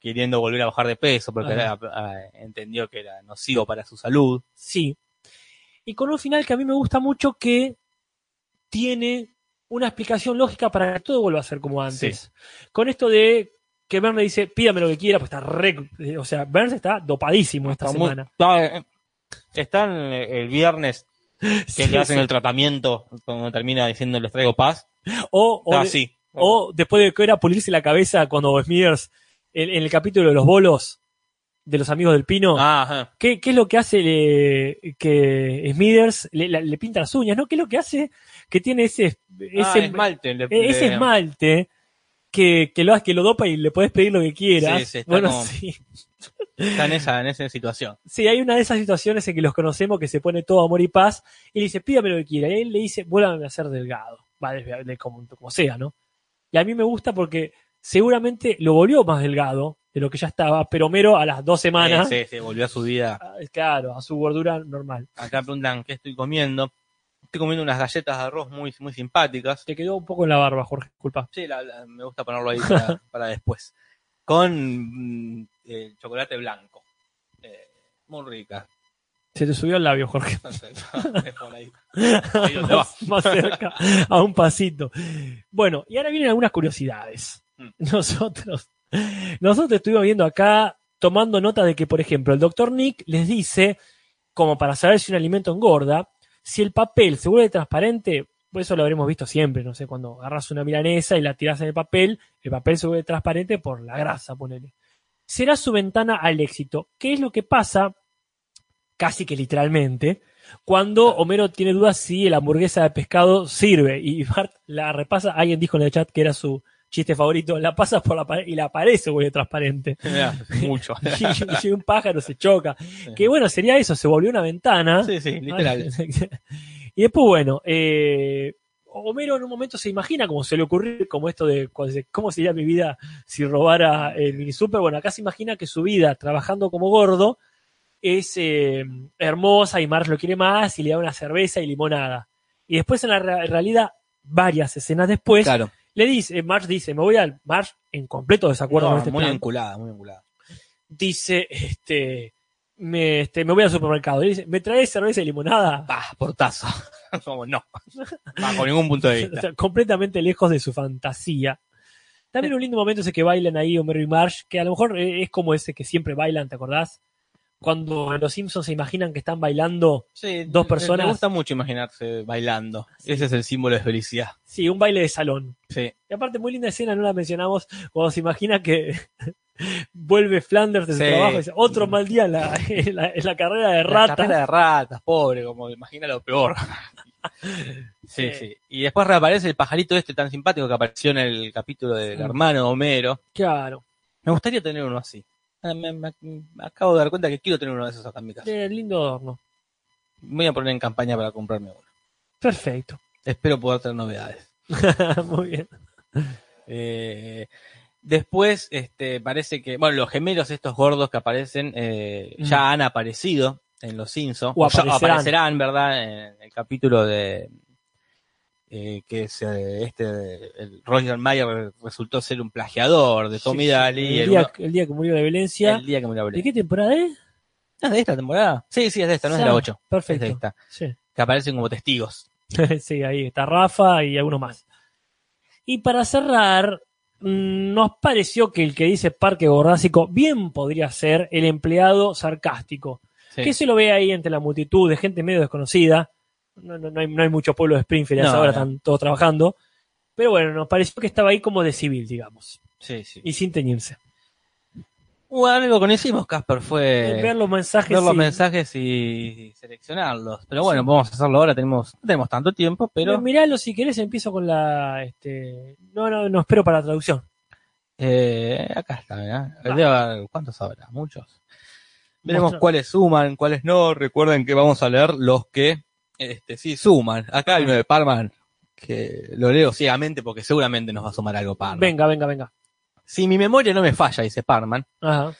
queriendo volver a bajar de peso porque era- ah, entendió que era nocivo para su salud. Sí. Y con un final que a mí me gusta mucho que tiene una explicación lógica para que todo vuelva a ser como antes. Con esto de que Burns le dice, pídame lo que quiera, pues está re... O sea, Burns está dopadísimo esta Está muy- semana. está, eh, están eh, el viernes que Sí, le hacen sí. el tratamiento cuando termina diciendo les traigo paz. O, o, de- así. o después de que era pulirse la cabeza cuando Smithers, en, en el capítulo de los bolos de los amigos del Pino, Ah. ¿Qué, qué es lo que hace eh, que Smithers le, la- le pinta las uñas? ¿No? ¿Qué es lo que hace que tiene ese, Ah, ese, esmalte. le- e- ese le- esmalte que, que lo hace, que lo dopa y le podés pedir lo que quieras? Sí, bueno, como- sí. Está en esa, en esa situación. Sí, hay una de esas situaciones en que los conocemos que se pone todo amor y paz y le dice, pídame lo que quiera. Y él le dice, vuélvame a ser delgado. Va, de- de- como, como sea, ¿no? Y a mí me gusta porque seguramente lo volvió más delgado de lo que ya estaba, pero Homero a las dos semanas, Sí, sí, sí, volvió a su vida. ah, claro, a su gordura normal. Acá preguntan qué estoy comiendo. Estoy comiendo unas galletas de arroz muy, muy simpáticas. Te quedó un poco en la barba, Jorge, disculpa. Sí, la- la- me gusta ponerlo ahí para, para después. Con mm, eh, chocolate blanco. Eh, muy rica. Se te subió el labio, Jorge. No sé, es por ahí. Ahí donde va. más, más cerca, a un pasito. Bueno, y ahora vienen algunas curiosidades. Mm. Nosotros, nosotros estuvimos viendo acá, tomando nota de que, por ejemplo, el doctor Nick les dice, como para saber si un alimento engorda, si el papel se vuelve transparente, pues eso lo habremos visto siempre, no sé, cuando agarras una milanesa y la tiras en el papel, el papel se vuelve transparente por la grasa, ponele. Será su ventana al éxito. ¿Qué es lo que pasa? Casi que literalmente, cuando Homero tiene dudas si la hamburguesa de pescado sirve y Bart la repasa, alguien dijo en el chat que era su chiste favorito, la pasa por la pared y la aparece vuelve transparente. Mucho. y, y un pájaro se choca. Que bueno, sería eso, se volvió una ventana. Sí, sí, literal. Y después, bueno, eh, Homero en un momento se imagina como se le ocurrió, como esto de cómo sería mi vida si robara el mini super. Bueno, acá se imagina que su vida trabajando como gordo es eh, hermosa y Marge lo quiere más y le da una cerveza y limonada. Y después en la re- realidad, varias escenas después, Claro. le dice, Marge dice, me voy al Marge en completo desacuerdo No, con este muy plan vinculada, muy vinculada. dice, este, me, este, me voy al supermercado. Y dice, ¿me traes cerveza y limonada? Bah, portazo. Como no. Bajo ningún punto de O vista. sea, completamente lejos de su fantasía. También un lindo momento ese que bailan ahí Homero y Marge, que a lo mejor es como ese que siempre bailan, ¿te acordás? cuando en Los Simpsons se imaginan que están bailando, Sí, Dos personas. Me gusta mucho imaginarse bailando. Ese es el símbolo de felicidad. sí, un baile de salón. Sí. Y aparte, muy linda escena, no la mencionamos, cuando se imagina que vuelve Flanders de su Sí. trabajo y dice, otro mal día en la, en la, en la carrera de La rata. carrera de ratas, pobre, como imagina lo peor. sí, Sí. sí. Y después reaparece el pajarito este tan simpático que apareció en el capítulo del hermano Homero. Claro. Me gustaría tener uno así. Ah, Me, me- me acabo de dar cuenta que quiero tener uno de esos acá en mi casa. Eh, lindo adorno. Voy a poner en campaña para comprarme uno. Perfecto. Espero poder tener novedades. muy bien. Eh, después, este, parece que, bueno, los gemelos estos gordos que aparecen eh, Mm. ya han aparecido en Los Simpsons. O aparecerán. aparecerán, ¿verdad? En el capítulo de eh, que es eh, este, el Roger Mayer resultó ser un plagiador de Tommy Sí. Daly. El, el el día que murió de violencia. el día que murió ¿De Blake. qué temporada es? ¿Es de esta temporada? Sí, sí, es de esta, no es de Ah, la 8. Es de Perfecto. esta. Sí. Que aparecen como testigos. sí, ahí está Rafa y algunos más. Y para cerrar, nos pareció que el que dice Parque Borrásico bien podría ser el empleado sarcástico, Sí. que se lo ve ahí entre la multitud de gente medio desconocida. No, no- no hay, no hay mucho pueblo de Springfield, a esa No, hora no. están todos trabajando. Pero bueno, nos pareció que estaba ahí como de civil, digamos, Sí, sí. y sin teñirse. Bueno, algo que no hicimos, Casper, fue ver los mensajes. ver los sí. mensajes y seleccionarlos. Pero bueno, vamos a hacerlo ahora, tenemos, no tenemos tanto tiempo, pero Miralo si querés, empiezo con la. Este... No, no, no espero para la traducción. eh, acá está, ¿verdad? Haber- ¿cuántos habrá? Muchos. Veremos cuáles suman, cuáles no. Recuerden que vamos a leer los que este, sí suman. Acá hay uno de Parman, que lo leo ciegamente porque seguramente nos va a sumar algo Parman. Venga, venga, venga. Si mi memoria no me falla, dice Parman, Ajá.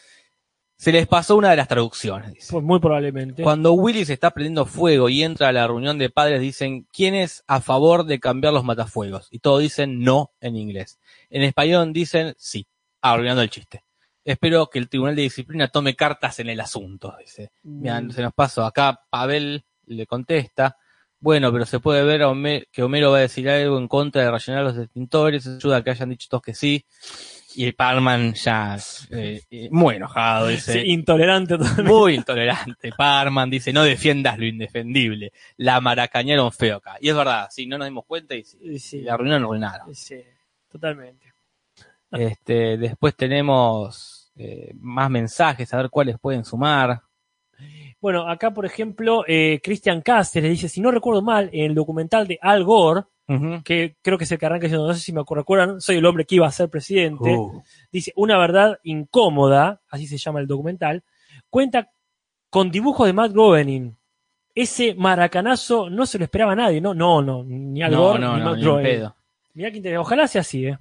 se les pasó una de las traducciones. dice. Pues muy probablemente. Cuando Willy se está prendiendo fuego y entra a la reunión de padres, dicen, ¿quién es a favor de cambiar los matafuegos? Y todos dicen no en inglés. En español dicen sí, arruinando el chiste. Espero que el Tribunal de Disciplina tome cartas en el asunto, dice. Mirá, Mm, se nos pasó. Acá Pavel le contesta, bueno, pero se puede ver a Homer- que Homero va a decir algo en contra de rellenar los extintores, ayuda a que hayan dicho todos que sí. Y el Parman ya eh, eh, muy enojado, dice. sí, intolerante totalmente. Muy intolerante. Parman dice, no defiendas lo indefendible. La maracañaron feo acá. Y es verdad, si no nos dimos cuenta y, sí, Sí, la arruinaron, arruinaron. sí, totalmente. Este, después tenemos eh, más mensajes, a ver cuáles pueden sumar. Bueno, acá, por ejemplo, eh, Christian Cáceres dice, si no recuerdo mal, en el documental de Al Gore, Que creo que es el que arranca diciendo, no sé si me recuerdan, soy el hombre que iba a ser presidente, Uh, dice, una verdad incómoda, así se llama el documental, cuenta con dibujos de Matt Groening. Ese maracanazo no se lo esperaba a nadie, ¿no? No, no, ni Al no, Gore no, ni no, Matt ni en Groening. Mirá que interesante. Ojalá sea así, ¿eh?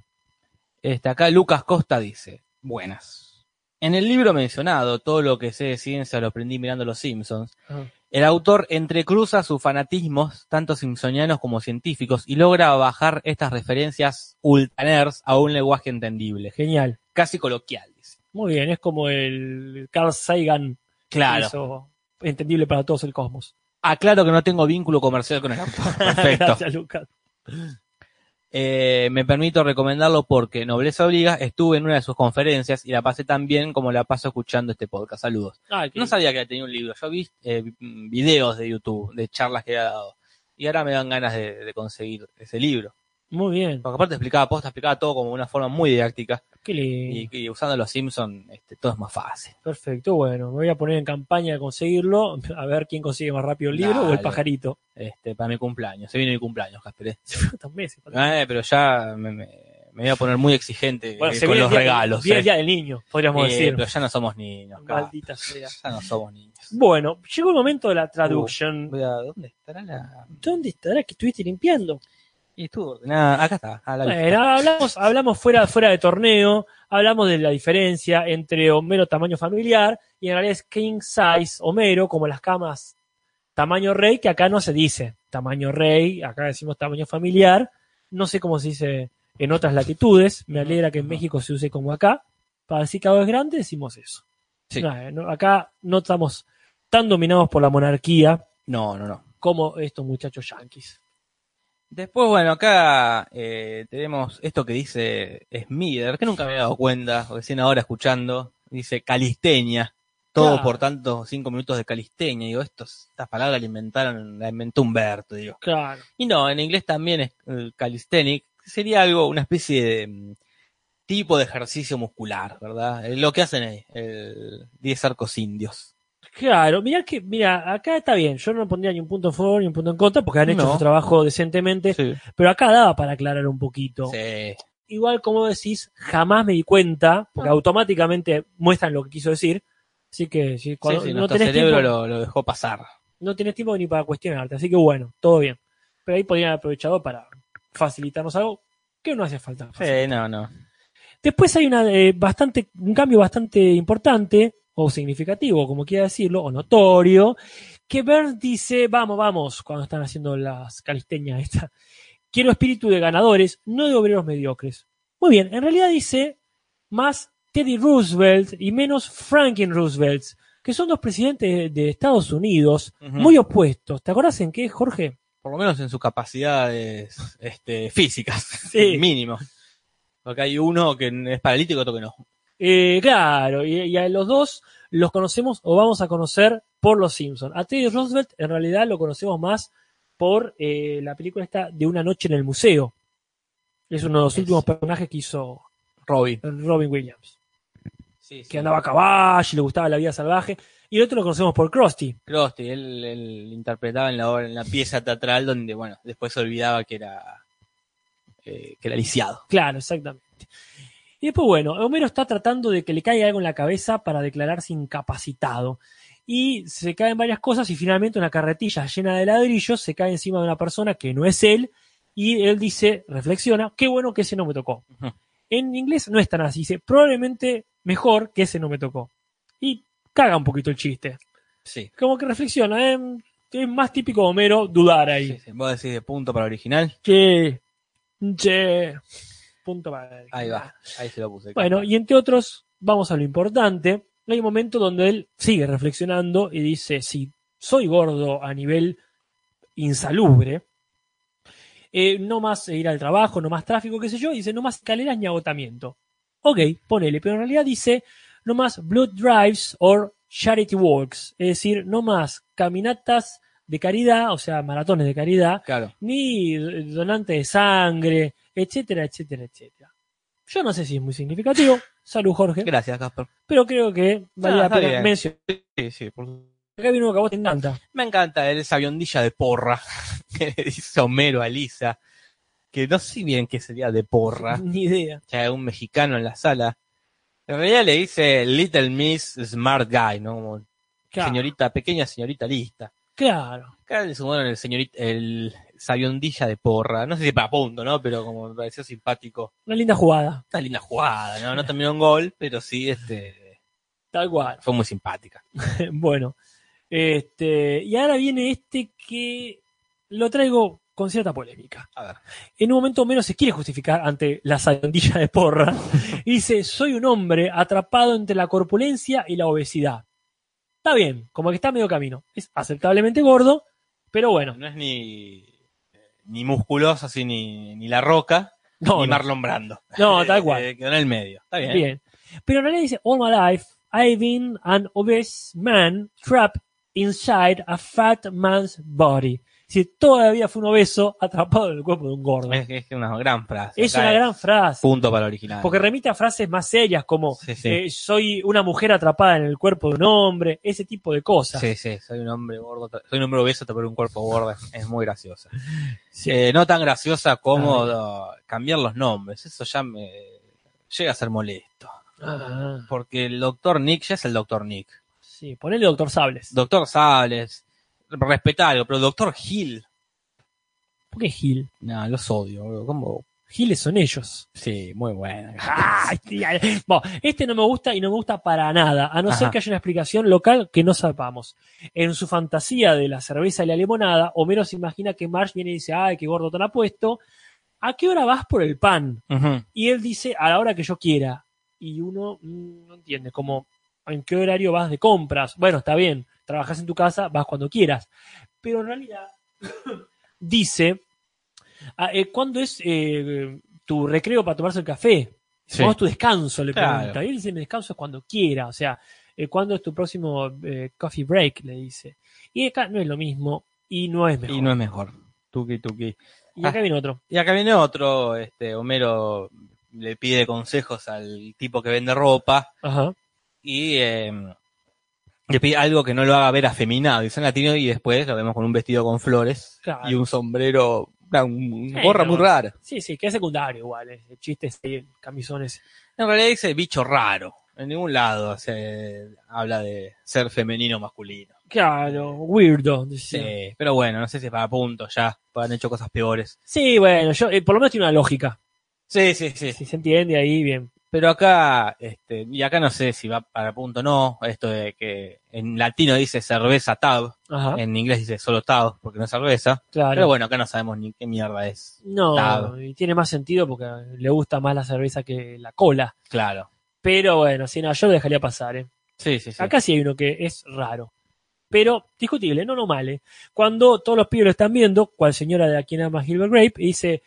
Este, acá Lucas Costa dice, buenas. En el libro mencionado, todo lo que sé de ciencia lo aprendí mirando Los Simpsons, Ajá. El autor entrecruza sus fanatismos, tanto simpsonianos como científicos, y logra bajar estas referencias ultranerds a un lenguaje entendible, Genial. casi coloquial. dice. Muy bien, es como el Carl Sagan Claro. hizo entendible para todos el cosmos. Aclaro que no tengo vínculo comercial con el autor. Perfecto. Gracias, Lucas. Eh, me permito recomendarlo porque Nobleza Obliga estuve en una de sus conferencias y la pasé tan bien como la paso escuchando este podcast. Saludos. Ay, No sabía que tenía un libro. Yo vi eh, videos de YouTube, de charlas que había dado. Y ahora me dan ganas de, de conseguir ese libro. Muy bien. Porque aparte explicaba posta, explicaba todo como de una forma muy didáctica. Qué lindo. Y, y usando los Simpsons este, todo es más fácil. Perfecto. Bueno, me voy a poner en campaña de conseguirlo. A ver quién consigue más rápido el libro o el pajarito. Este, para mi cumpleaños. Se viene mi cumpleaños, Casper. ¿eh? Se faltan meses. Eh, pero ya me, me- me voy a poner muy exigente Bueno, eh, con los día- regalos. Viene eh. el día del niño, podríamos Eh, decir. pero ya no somos niños. Maldita sea. Ya no somos niños. Bueno, llegó el momento de la traducción. Voy a- ¿Dónde estará la...? ¿Dónde estará que estuviste limpiando? Y estuvo ordenada. Acá está. a la vista. Bueno, hablamos, hablamos fuera, fuera de torneo, hablamos de la diferencia entre Homero tamaño familiar y en realidad es King Size Homero, como las camas tamaño rey, que acá no se dice tamaño rey, acá decimos tamaño familiar, no sé cómo se dice en otras latitudes, me alegra que en México se use como acá, para decir que algo es grande decimos eso. Sí. Eh, no, acá no estamos tan dominados por la monarquía No, no, no. como estos muchachos yanquis. Después, bueno, acá eh, tenemos esto que dice Smither, que nunca me había dado cuenta, recién ahora escuchando, dice calisteña, Todo Claro. por tanto cinco minutos de calisteña. Digo, estos, estas palabras la inventaron, la inventó Humberto, digo. Claro. Y no, en inglés también es eh, calisthenic, sería algo, una especie de mm, tipo de ejercicio muscular, ¿verdad? Eh, Lo que hacen ahí, el 10 arcos indios. Claro, mirá que, mira, acá está bien, yo no pondría ni un punto a favor ni un punto en contra porque han hecho No. su trabajo decentemente, Sí. pero acá daba para aclarar un poquito. Sí. Igual como decís, jamás me di cuenta, porque No. automáticamente muestran lo que quiso decir, así que si cuando Sí, sí, no, nuestro tenés cerebro tiempo, lo, lo dejó pasar. no tenés tiempo ni para cuestionarte, así que bueno, todo bien. Pero ahí podrían haber aprovechado para facilitarnos algo que no hace falta. Sí, no, no. Después hay una, eh, bastante, un cambio bastante importante, o significativo, como quiera decirlo, o notorio, que Bert dice, vamos, vamos, cuando están haciendo las calisteñas esta. Quiero espíritu de ganadores, no de obreros mediocres. Muy bien, en realidad dice más Teddy Roosevelt y menos Franklin Roosevelt, que son dos presidentes de, Estados Unidos, muy opuestos. ¿Te acordás en qué, Jorge? Por lo menos en sus capacidades este, físicas, Sí. mínimo. Porque hay uno que es paralítico y otro que no. Eh, claro, y, y a los dos los conocemos o vamos a conocer por los Simpsons. A Teddy Roosevelt en realidad lo conocemos más por eh, la película esta de Una noche en el museo. Es uno de los últimos personajes que hizo Robin. Robin Williams. Sí, sí. Que andaba a caballo y le gustaba la vida salvaje. Y el otro lo conocemos por Krusty. Krusty, él, él interpretaba en la, obra- en la pieza teatral donde, bueno, después se olvidaba que era, eh, que era lisiado. Claro, exactamente. Y después, bueno, Homero está tratando de que le caiga algo en la cabeza para declararse incapacitado. Y se caen varias cosas y finalmente una carretilla llena de ladrillos se cae encima de una persona que no es él. Y él dice, reflexiona, qué bueno que ese no me tocó. En inglés no es tan así, dice, probablemente mejor que ese no me tocó. Y caga un poquito el chiste. Sí. Como que reflexiona, ¿eh? es más típico de Homero dudar ahí. sí, sí. Vos decís de punto para original. Che, che, punto para. Ahí va, ahí se lo puse. Bueno, y entre otros, vamos a lo importante. Hay un momento donde él sigue reflexionando y dice, si soy gordo a nivel insalubre, eh, no más ir al trabajo, no más tráfico, qué sé yo, dice, no más escaleras ni agotamiento. Ok, ponele, pero en realidad dice, no más blood drives or charity walks, es decir, no más caminatas de caridad, o sea, maratones de caridad, Claro. ni donante de sangre, etcétera, etcétera, etcétera. Yo no sé si es muy significativo, salud Jorge, Gracias, Casper. pero creo que vale Ah, la pena mencionar. Sí, sí. por- Acá viene uno que a vos te encanta. Me encanta esa aviondilla de porra que le dice Homero a Lisa. Que no sé bien qué sería de porra. Ni idea. que hay un mexicano en la sala. En realidad le dice Little Miss Smart Guy, ¿no? Como Claro, señorita, pequeña señorita lista. claro. Acá le sumaron el señorita, el sabiondilla de porra. No sé si para punto, ¿no? Pero como me pareció simpático. Una linda jugada, Una linda jugada, ¿no? No terminó en gol, pero sí, este, tal cual. fue muy simpática. bueno, este, y ahora viene este que lo traigo con cierta polémica. A ver. En un momento menos se quiere justificar ante la sayondilla de porra y dice, soy un hombre atrapado entre la corpulencia y la obesidad. Está bien, como que está a medio camino. Es aceptablemente gordo, pero bueno. No es ni, ni musculoso así, ni, ni La Roca, No, ni no. Marlon Brando. No, tal cual. Eh, quedó en el medio. Está bien. Bien. Pero en realidad dice, all my life, I've been an obese man trapped inside a fat man's body. Si todavía fue un obeso atrapado en el cuerpo de un gordo. Es, es una gran frase. Es una gran frase. Punto para el original. Porque remite a frases más serias como Sí, sí. eh, soy una mujer atrapada en el cuerpo de un hombre, ese tipo de cosas. Sí, sí, soy un hombre gordo, soy un hombre obeso, pero un cuerpo gordo, es muy graciosa. Sí. Eh, no tan graciosa como uh, cambiar los nombres, eso ya me llega a ser molesto. Ah, Porque el doctor Nick ya es el doctor Nick. sí, ponele doctor Sables. Doctor Sables, respetable, pero doctor Hill, ¿Por qué Gil? no, los odio, boludo, ¿cómo? Giles son ellos. Sí, muy tía. Bueno, este no me gusta y no me gusta para nada, a no ser que haya una explicación local que no sepamos. En su fantasía de la cerveza y la limonada, Homero se imagina que Marge viene y dice, ay, qué gordo tan apuesto, ¿a qué hora vas por el pan? Y él dice, a la hora que yo quiera. Y uno mm, no entiende, como, ¿en qué horario vas de compras? Bueno, está bien, trabajas en tu casa, vas cuando quieras. Pero en realidad dice, ah, eh, ¿cuándo es eh, tu recreo para tomarse el café? Sí. ¿Cuándo es tu descanso? Le Claro. pregunta. Y él dice, mi descanso es cuando quiera. O sea, eh, ¿cuándo es tu próximo coffee break? Le dice. Y acá no es lo mismo y no es mejor. Y no es mejor. Tuki, tuki. Y acá viene otro. Y acá viene otro, este, Homero le pide consejos al tipo que vende ropa Ajá. Y eh, le pide algo que no lo haga ver afeminado y San Latino y después lo vemos con un vestido con flores Claro. y un sombrero, una un gorra no. muy rara. Sí, sí, que es secundario igual. eh, El chiste es ahí, camisones. En realidad dice bicho raro. En ningún lado se habla de ser femenino o masculino. Claro, weirdo. Sí, decía. pero bueno, no sé si es para punto ya, han hecho cosas peores. Sí, bueno, yo, eh, por lo menos tiene una lógica. Sí, sí, sí. Si se entiende ahí, bien. Pero acá, este, y acá no sé si va para punto o no, esto de que en latino dice cerveza tab, Ajá, en inglés dice solo tab, porque no es cerveza. claro. Pero bueno, acá no sabemos ni qué mierda es. no, tab. y tiene más sentido porque le gusta más la cerveza que la cola. Claro. Pero bueno, si no, yo lo dejaría pasar, ¿eh? Sí, sí, sí. Acá sí hay uno que es raro. Pero discutible, no normal. ¿eh? Cuando todos los pibes lo están viendo, cual señora de a quien ama Gilbert Grape, y dice,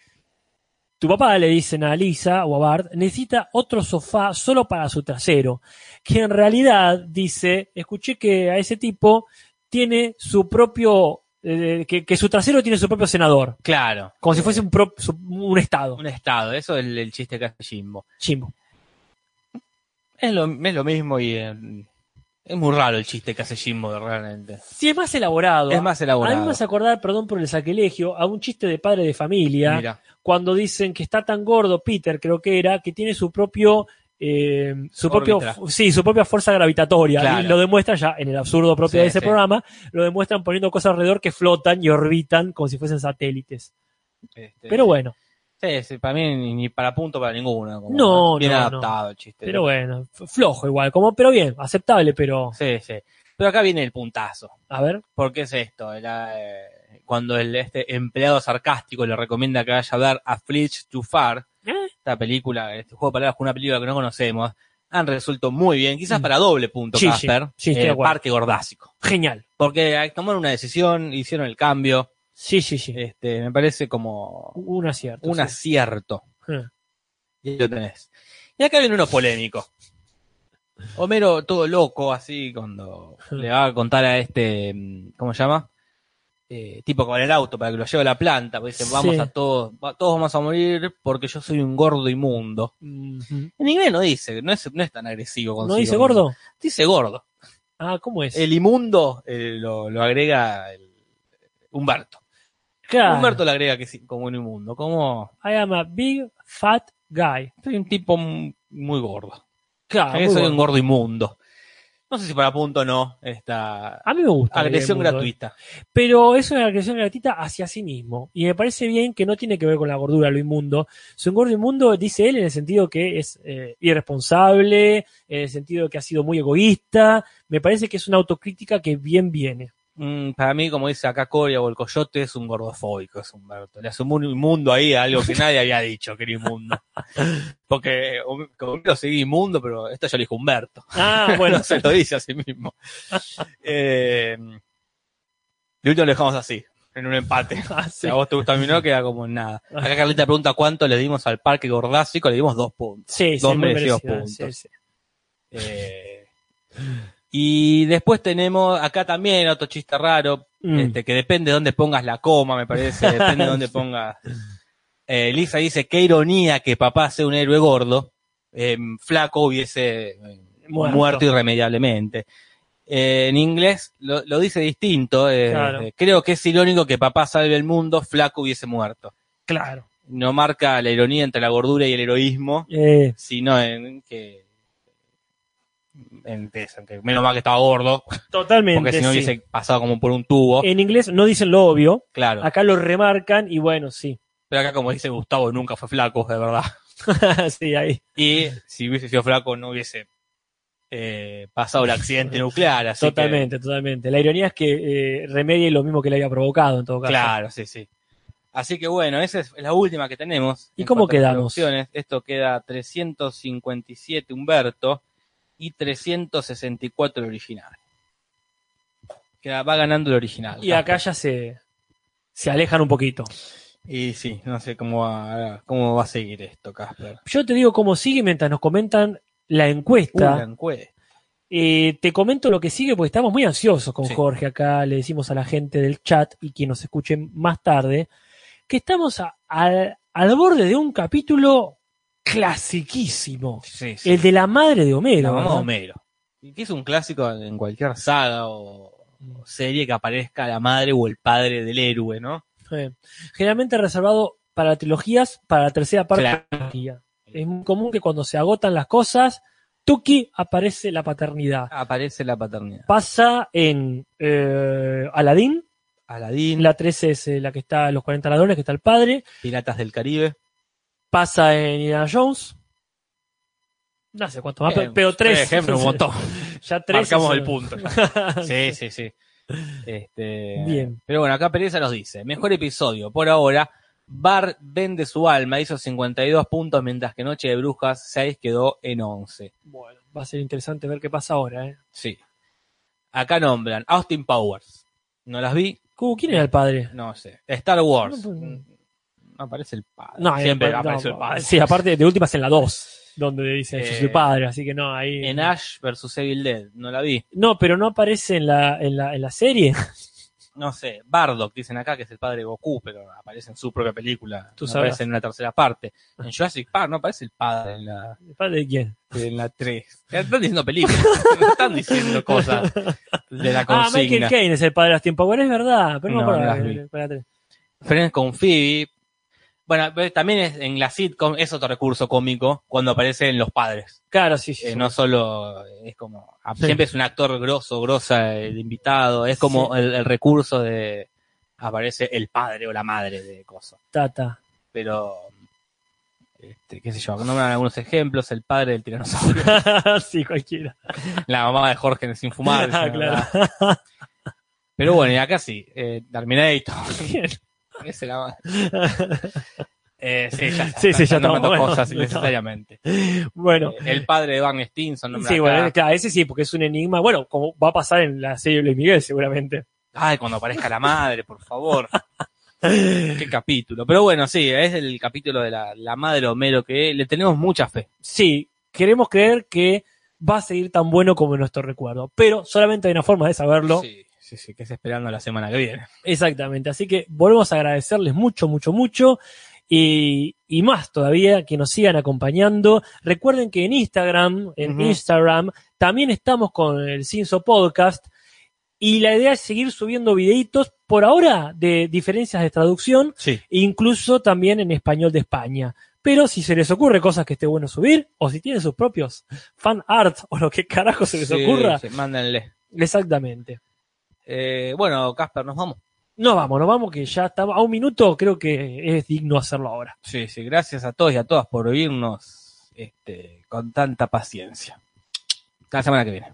tu papá le dicen a Lisa o a Bart, necesita otro sofá solo para su trasero. Que en realidad dice, escuché que a ese tipo tiene su propio, eh, que, que su trasero tiene su propio senador. Claro. Como si fuese un, pro- su- un estado. un estado. Eso es el, el chiste que hace Jimbo. Chimbo. Es lo, es lo mismo y eh, es muy raro el chiste que hace Jimbo realmente. Sí, es más elaborado. Es más A elaborado. mí me hace acordar, perdón por el sacrilegio, a un chiste de padre de familia. Mira. Cuando dicen que está tan gordo, Peter creo que era, que tiene su propio, eh, su propio, sí, su propia fuerza gravitatoria. Claro. Y lo demuestran ya en el absurdo propio Sí, de ese sí. programa, lo demuestran poniendo cosas alrededor que flotan y orbitan como si fuesen satélites. Este, Pero bueno, Sí, sí, para mí ni, para punto para ninguno. como No, Bien no, adaptado el chiste. pero bueno, flojo igual, como, pero bien, aceptable, pero, Sí, sí. Pero acá viene el puntazo. a ver, ¿Por qué es esto? Era, eh, cuando el este empleado sarcástico le recomienda que vaya a ver a Fletch Too Far, ¿eh? esta película, este juego de palabras con una película que no conocemos, han resuelto muy bien, quizás Mm. para doble punto, Sí, sí, Casper, sí, eh, acuerdo. Parque Gordásico. genial. Porque tomaron una decisión, hicieron el cambio, Sí, sí, sí, este, me parece como un acierto. un sí. acierto. Eh. Y ahí lo tenés. Y acá viene uno polémico. Homero todo loco, así, cuando le va a contar a este, mm, ¿cómo se llama? Eh, tipo con el auto para que lo lleve a la planta, pues dice, vamos Sí. a todos, todos vamos a morir porque yo soy un gordo inmundo. Mhm. En inglés no dice, no es, no es tan agresivo. ¿No dice gordo? Dice gordo. Ah, ¿cómo es? El inmundo eh, lo, lo agrega el- Humberto. Claro. Humberto le agrega que sí, como un inmundo, como I am a big fat guy. soy un tipo muy gordo. Claro, muy soy un gordo inmundo. No sé si para punto o no esta A mí me gusta. agresión mundo, gratuita. Pero es una agresión gratuita hacia sí mismo. Y me parece bien que no tiene que ver con la gordura, lo inmundo. Es un gordo inmundo, dice él, en el sentido que es eh, irresponsable, en el sentido que ha sido muy egoísta. Me parece que es una autocrítica que bien viene. Mm, para mí, como dice acá Coria o el Coyote, es un gordofóbico, es Humberto. Le hace un inmundo ahí a algo que nadie había dicho que era inmundo. Porque um, como lo seguí inmundo, pero esto ya lo dijo Humberto. Ah, bueno. no se lo dice a sí mismo. eh, de último lo dejamos así, en un empate. Ah, sí. Si a vos te gusta mí no, queda como en nada. Acá Carlita pregunta cuánto le dimos al parque gordásico, le dimos dos puntos. Sí, sí, Dos muy merecidos merecido, puntos. sí, sí. Eh, y después tenemos acá también otro chiste raro, Mm. este, que depende de dónde pongas la coma, me parece, depende de dónde pongas. Eh, Lisa dice, qué ironía que papá sea un héroe gordo, eh, flaco hubiese eh, Muerto. muerto, irremediablemente. Eh, en inglés lo, lo dice distinto, Claro. creo que es irónico que papá salve el mundo, flaco hubiese muerto. Claro. No marca la ironía entre la gordura y el heroísmo, sino en que en que menos mal que estaba gordo, totalmente. porque si no sí. hubiese pasado como por un tubo, En inglés no dicen lo obvio, claro. acá lo remarcan y bueno, sí. Pero acá como dice Gustavo, nunca fue flaco, de verdad. sí, ahí. Y si hubiese sido flaco no hubiese eh, pasado el accidente nuclear, así que- Totalmente, totalmente. La ironía es que eh, remedie lo mismo que le había provocado en todo caso. claro, sí, sí. Así que bueno, esa es la última que tenemos. ¿Y cómo quedamos? Esto queda 357 Humberto y 364 el original. Queda, va ganando el original. Y acá ya se, se alejan un poquito. Y sí, no sé cómo va, cómo va a seguir esto, Casper. Yo te digo cómo sigue mientras nos comentan la Uh, encuesta. la encuesta. Eh, te comento lo que sigue porque estamos muy ansiosos con Sí. Jorge acá. Le decimos a la gente del chat y quien nos escuche más tarde que estamos a- al borde de un capítulo clasiquísimo. Sí, sí. El de la madre de La Homero. mamá de ¿verdad? Homero. Y que es un clásico en cualquier saga o, o serie que aparezca la madre o el padre del héroe, ¿no? Generalmente reservado para trilogías, para la tercera parte Claro. de la trilogía. Es muy común que cuando se agotan las cosas, Tuki aparece la paternidad. Aparece la paternidad. Pasa en eh, Aladdin, Aladín, la 13 es eh, la que está los 40 ladrones, que está el padre. Piratas del Caribe. Pasa en Indiana Jones. No sé cuánto más, pero, pero tres. ejemplos, un montón. ya tres. Marcamos el punto. Sí, sí, sí. Este, Bien. Pero bueno, acá Pereza nos dice, mejor episodio por ahora. Bar vende su alma, hizo 52 puntos, mientras que Noche de Brujas 6 quedó en 11. Bueno, va a ser interesante ver qué pasa ahora. ¿eh? Sí. Acá nombran Austin Powers. No las vi, Uh, ¿Quién era el padre? no sé. Star Wars. No, pues, No aparece el padre. No, Siempre eh, no, aparece el padre. Sí, aparte de últimas en la 2, donde dice yo soy Eh, padre, así que no, ahí. En Ash vs Evil Dead, no la vi. No, pero no aparece en la, en la, en la serie. No sé, Bardock dicen acá que es el padre de Goku, pero aparece en su propia película. Tú no sabrás. aparece en una tercera parte. En Jurassic Park no aparece el padre en la, ¿El padre de quién? en la 3. Están diciendo películas, no están diciendo cosas de la Ah, Michael consigna. Caine es el padre de Austin Powers, es verdad, pero no, No, para- vi. espérate. Friends con Phoebe. Bueno, pero también es, en la sitcom es otro recurso cómico cuando aparecen los padres. Claro, sí, sí. Eh, sí. no solo es como a- Sí. siempre es un actor grosso, grosa eh, de invitado, es como el, el recurso de aparece el padre o la madre de cosas. Tata. Pero este, qué sé yo, nombran algunos ejemplos, el padre del tiranosaurio, sí, cualquiera. la mamá de Jorge en Sin Fumar. Ah. Pero bueno, y acá sí, eh, Terminator, Bien. Ese la madre. Eh, sí, ya, Sí, sí, ya estamos, bueno, cosas no. innecesariamente. bueno, Eh, el padre de Barney Stinson, sí, bueno, claro, ese sí, porque es un enigma. Bueno, como va a pasar en la serie de Luis Miguel, seguramente. Ay, cuando aparezca la madre, por favor. Qué capítulo. Pero bueno, sí, es el capítulo de la, la madre Homero que le tenemos mucha fe. Sí, queremos creer que va a seguir tan bueno como nuestro recuerdo, pero solamente hay una forma de saberlo. Sí, sí, sí, que es esperando la semana que viene. Exactamente, así que volvemos a agradecerles mucho, mucho, mucho. Y, y más todavía que nos sigan acompañando. Recuerden que en Instagram, en. Instagram, también estamos con el Cinso Podcast. Y la idea es seguir subiendo videitos, por ahora, de diferencias de traducción, Sí. incluso también en español de España. Pero si se les ocurre cosas que esté bueno subir, o si tienen sus propios fan art, o lo que carajo se les ocurra, mándenle. exactamente. Eh, bueno, Casper, nos vamos. No vamos, nos vamos, que ya estamos a un minuto, creo que es digno hacerlo ahora. Sí, sí, gracias a todos y a todas por oírnos este, con tanta paciencia. Hasta la semana que viene.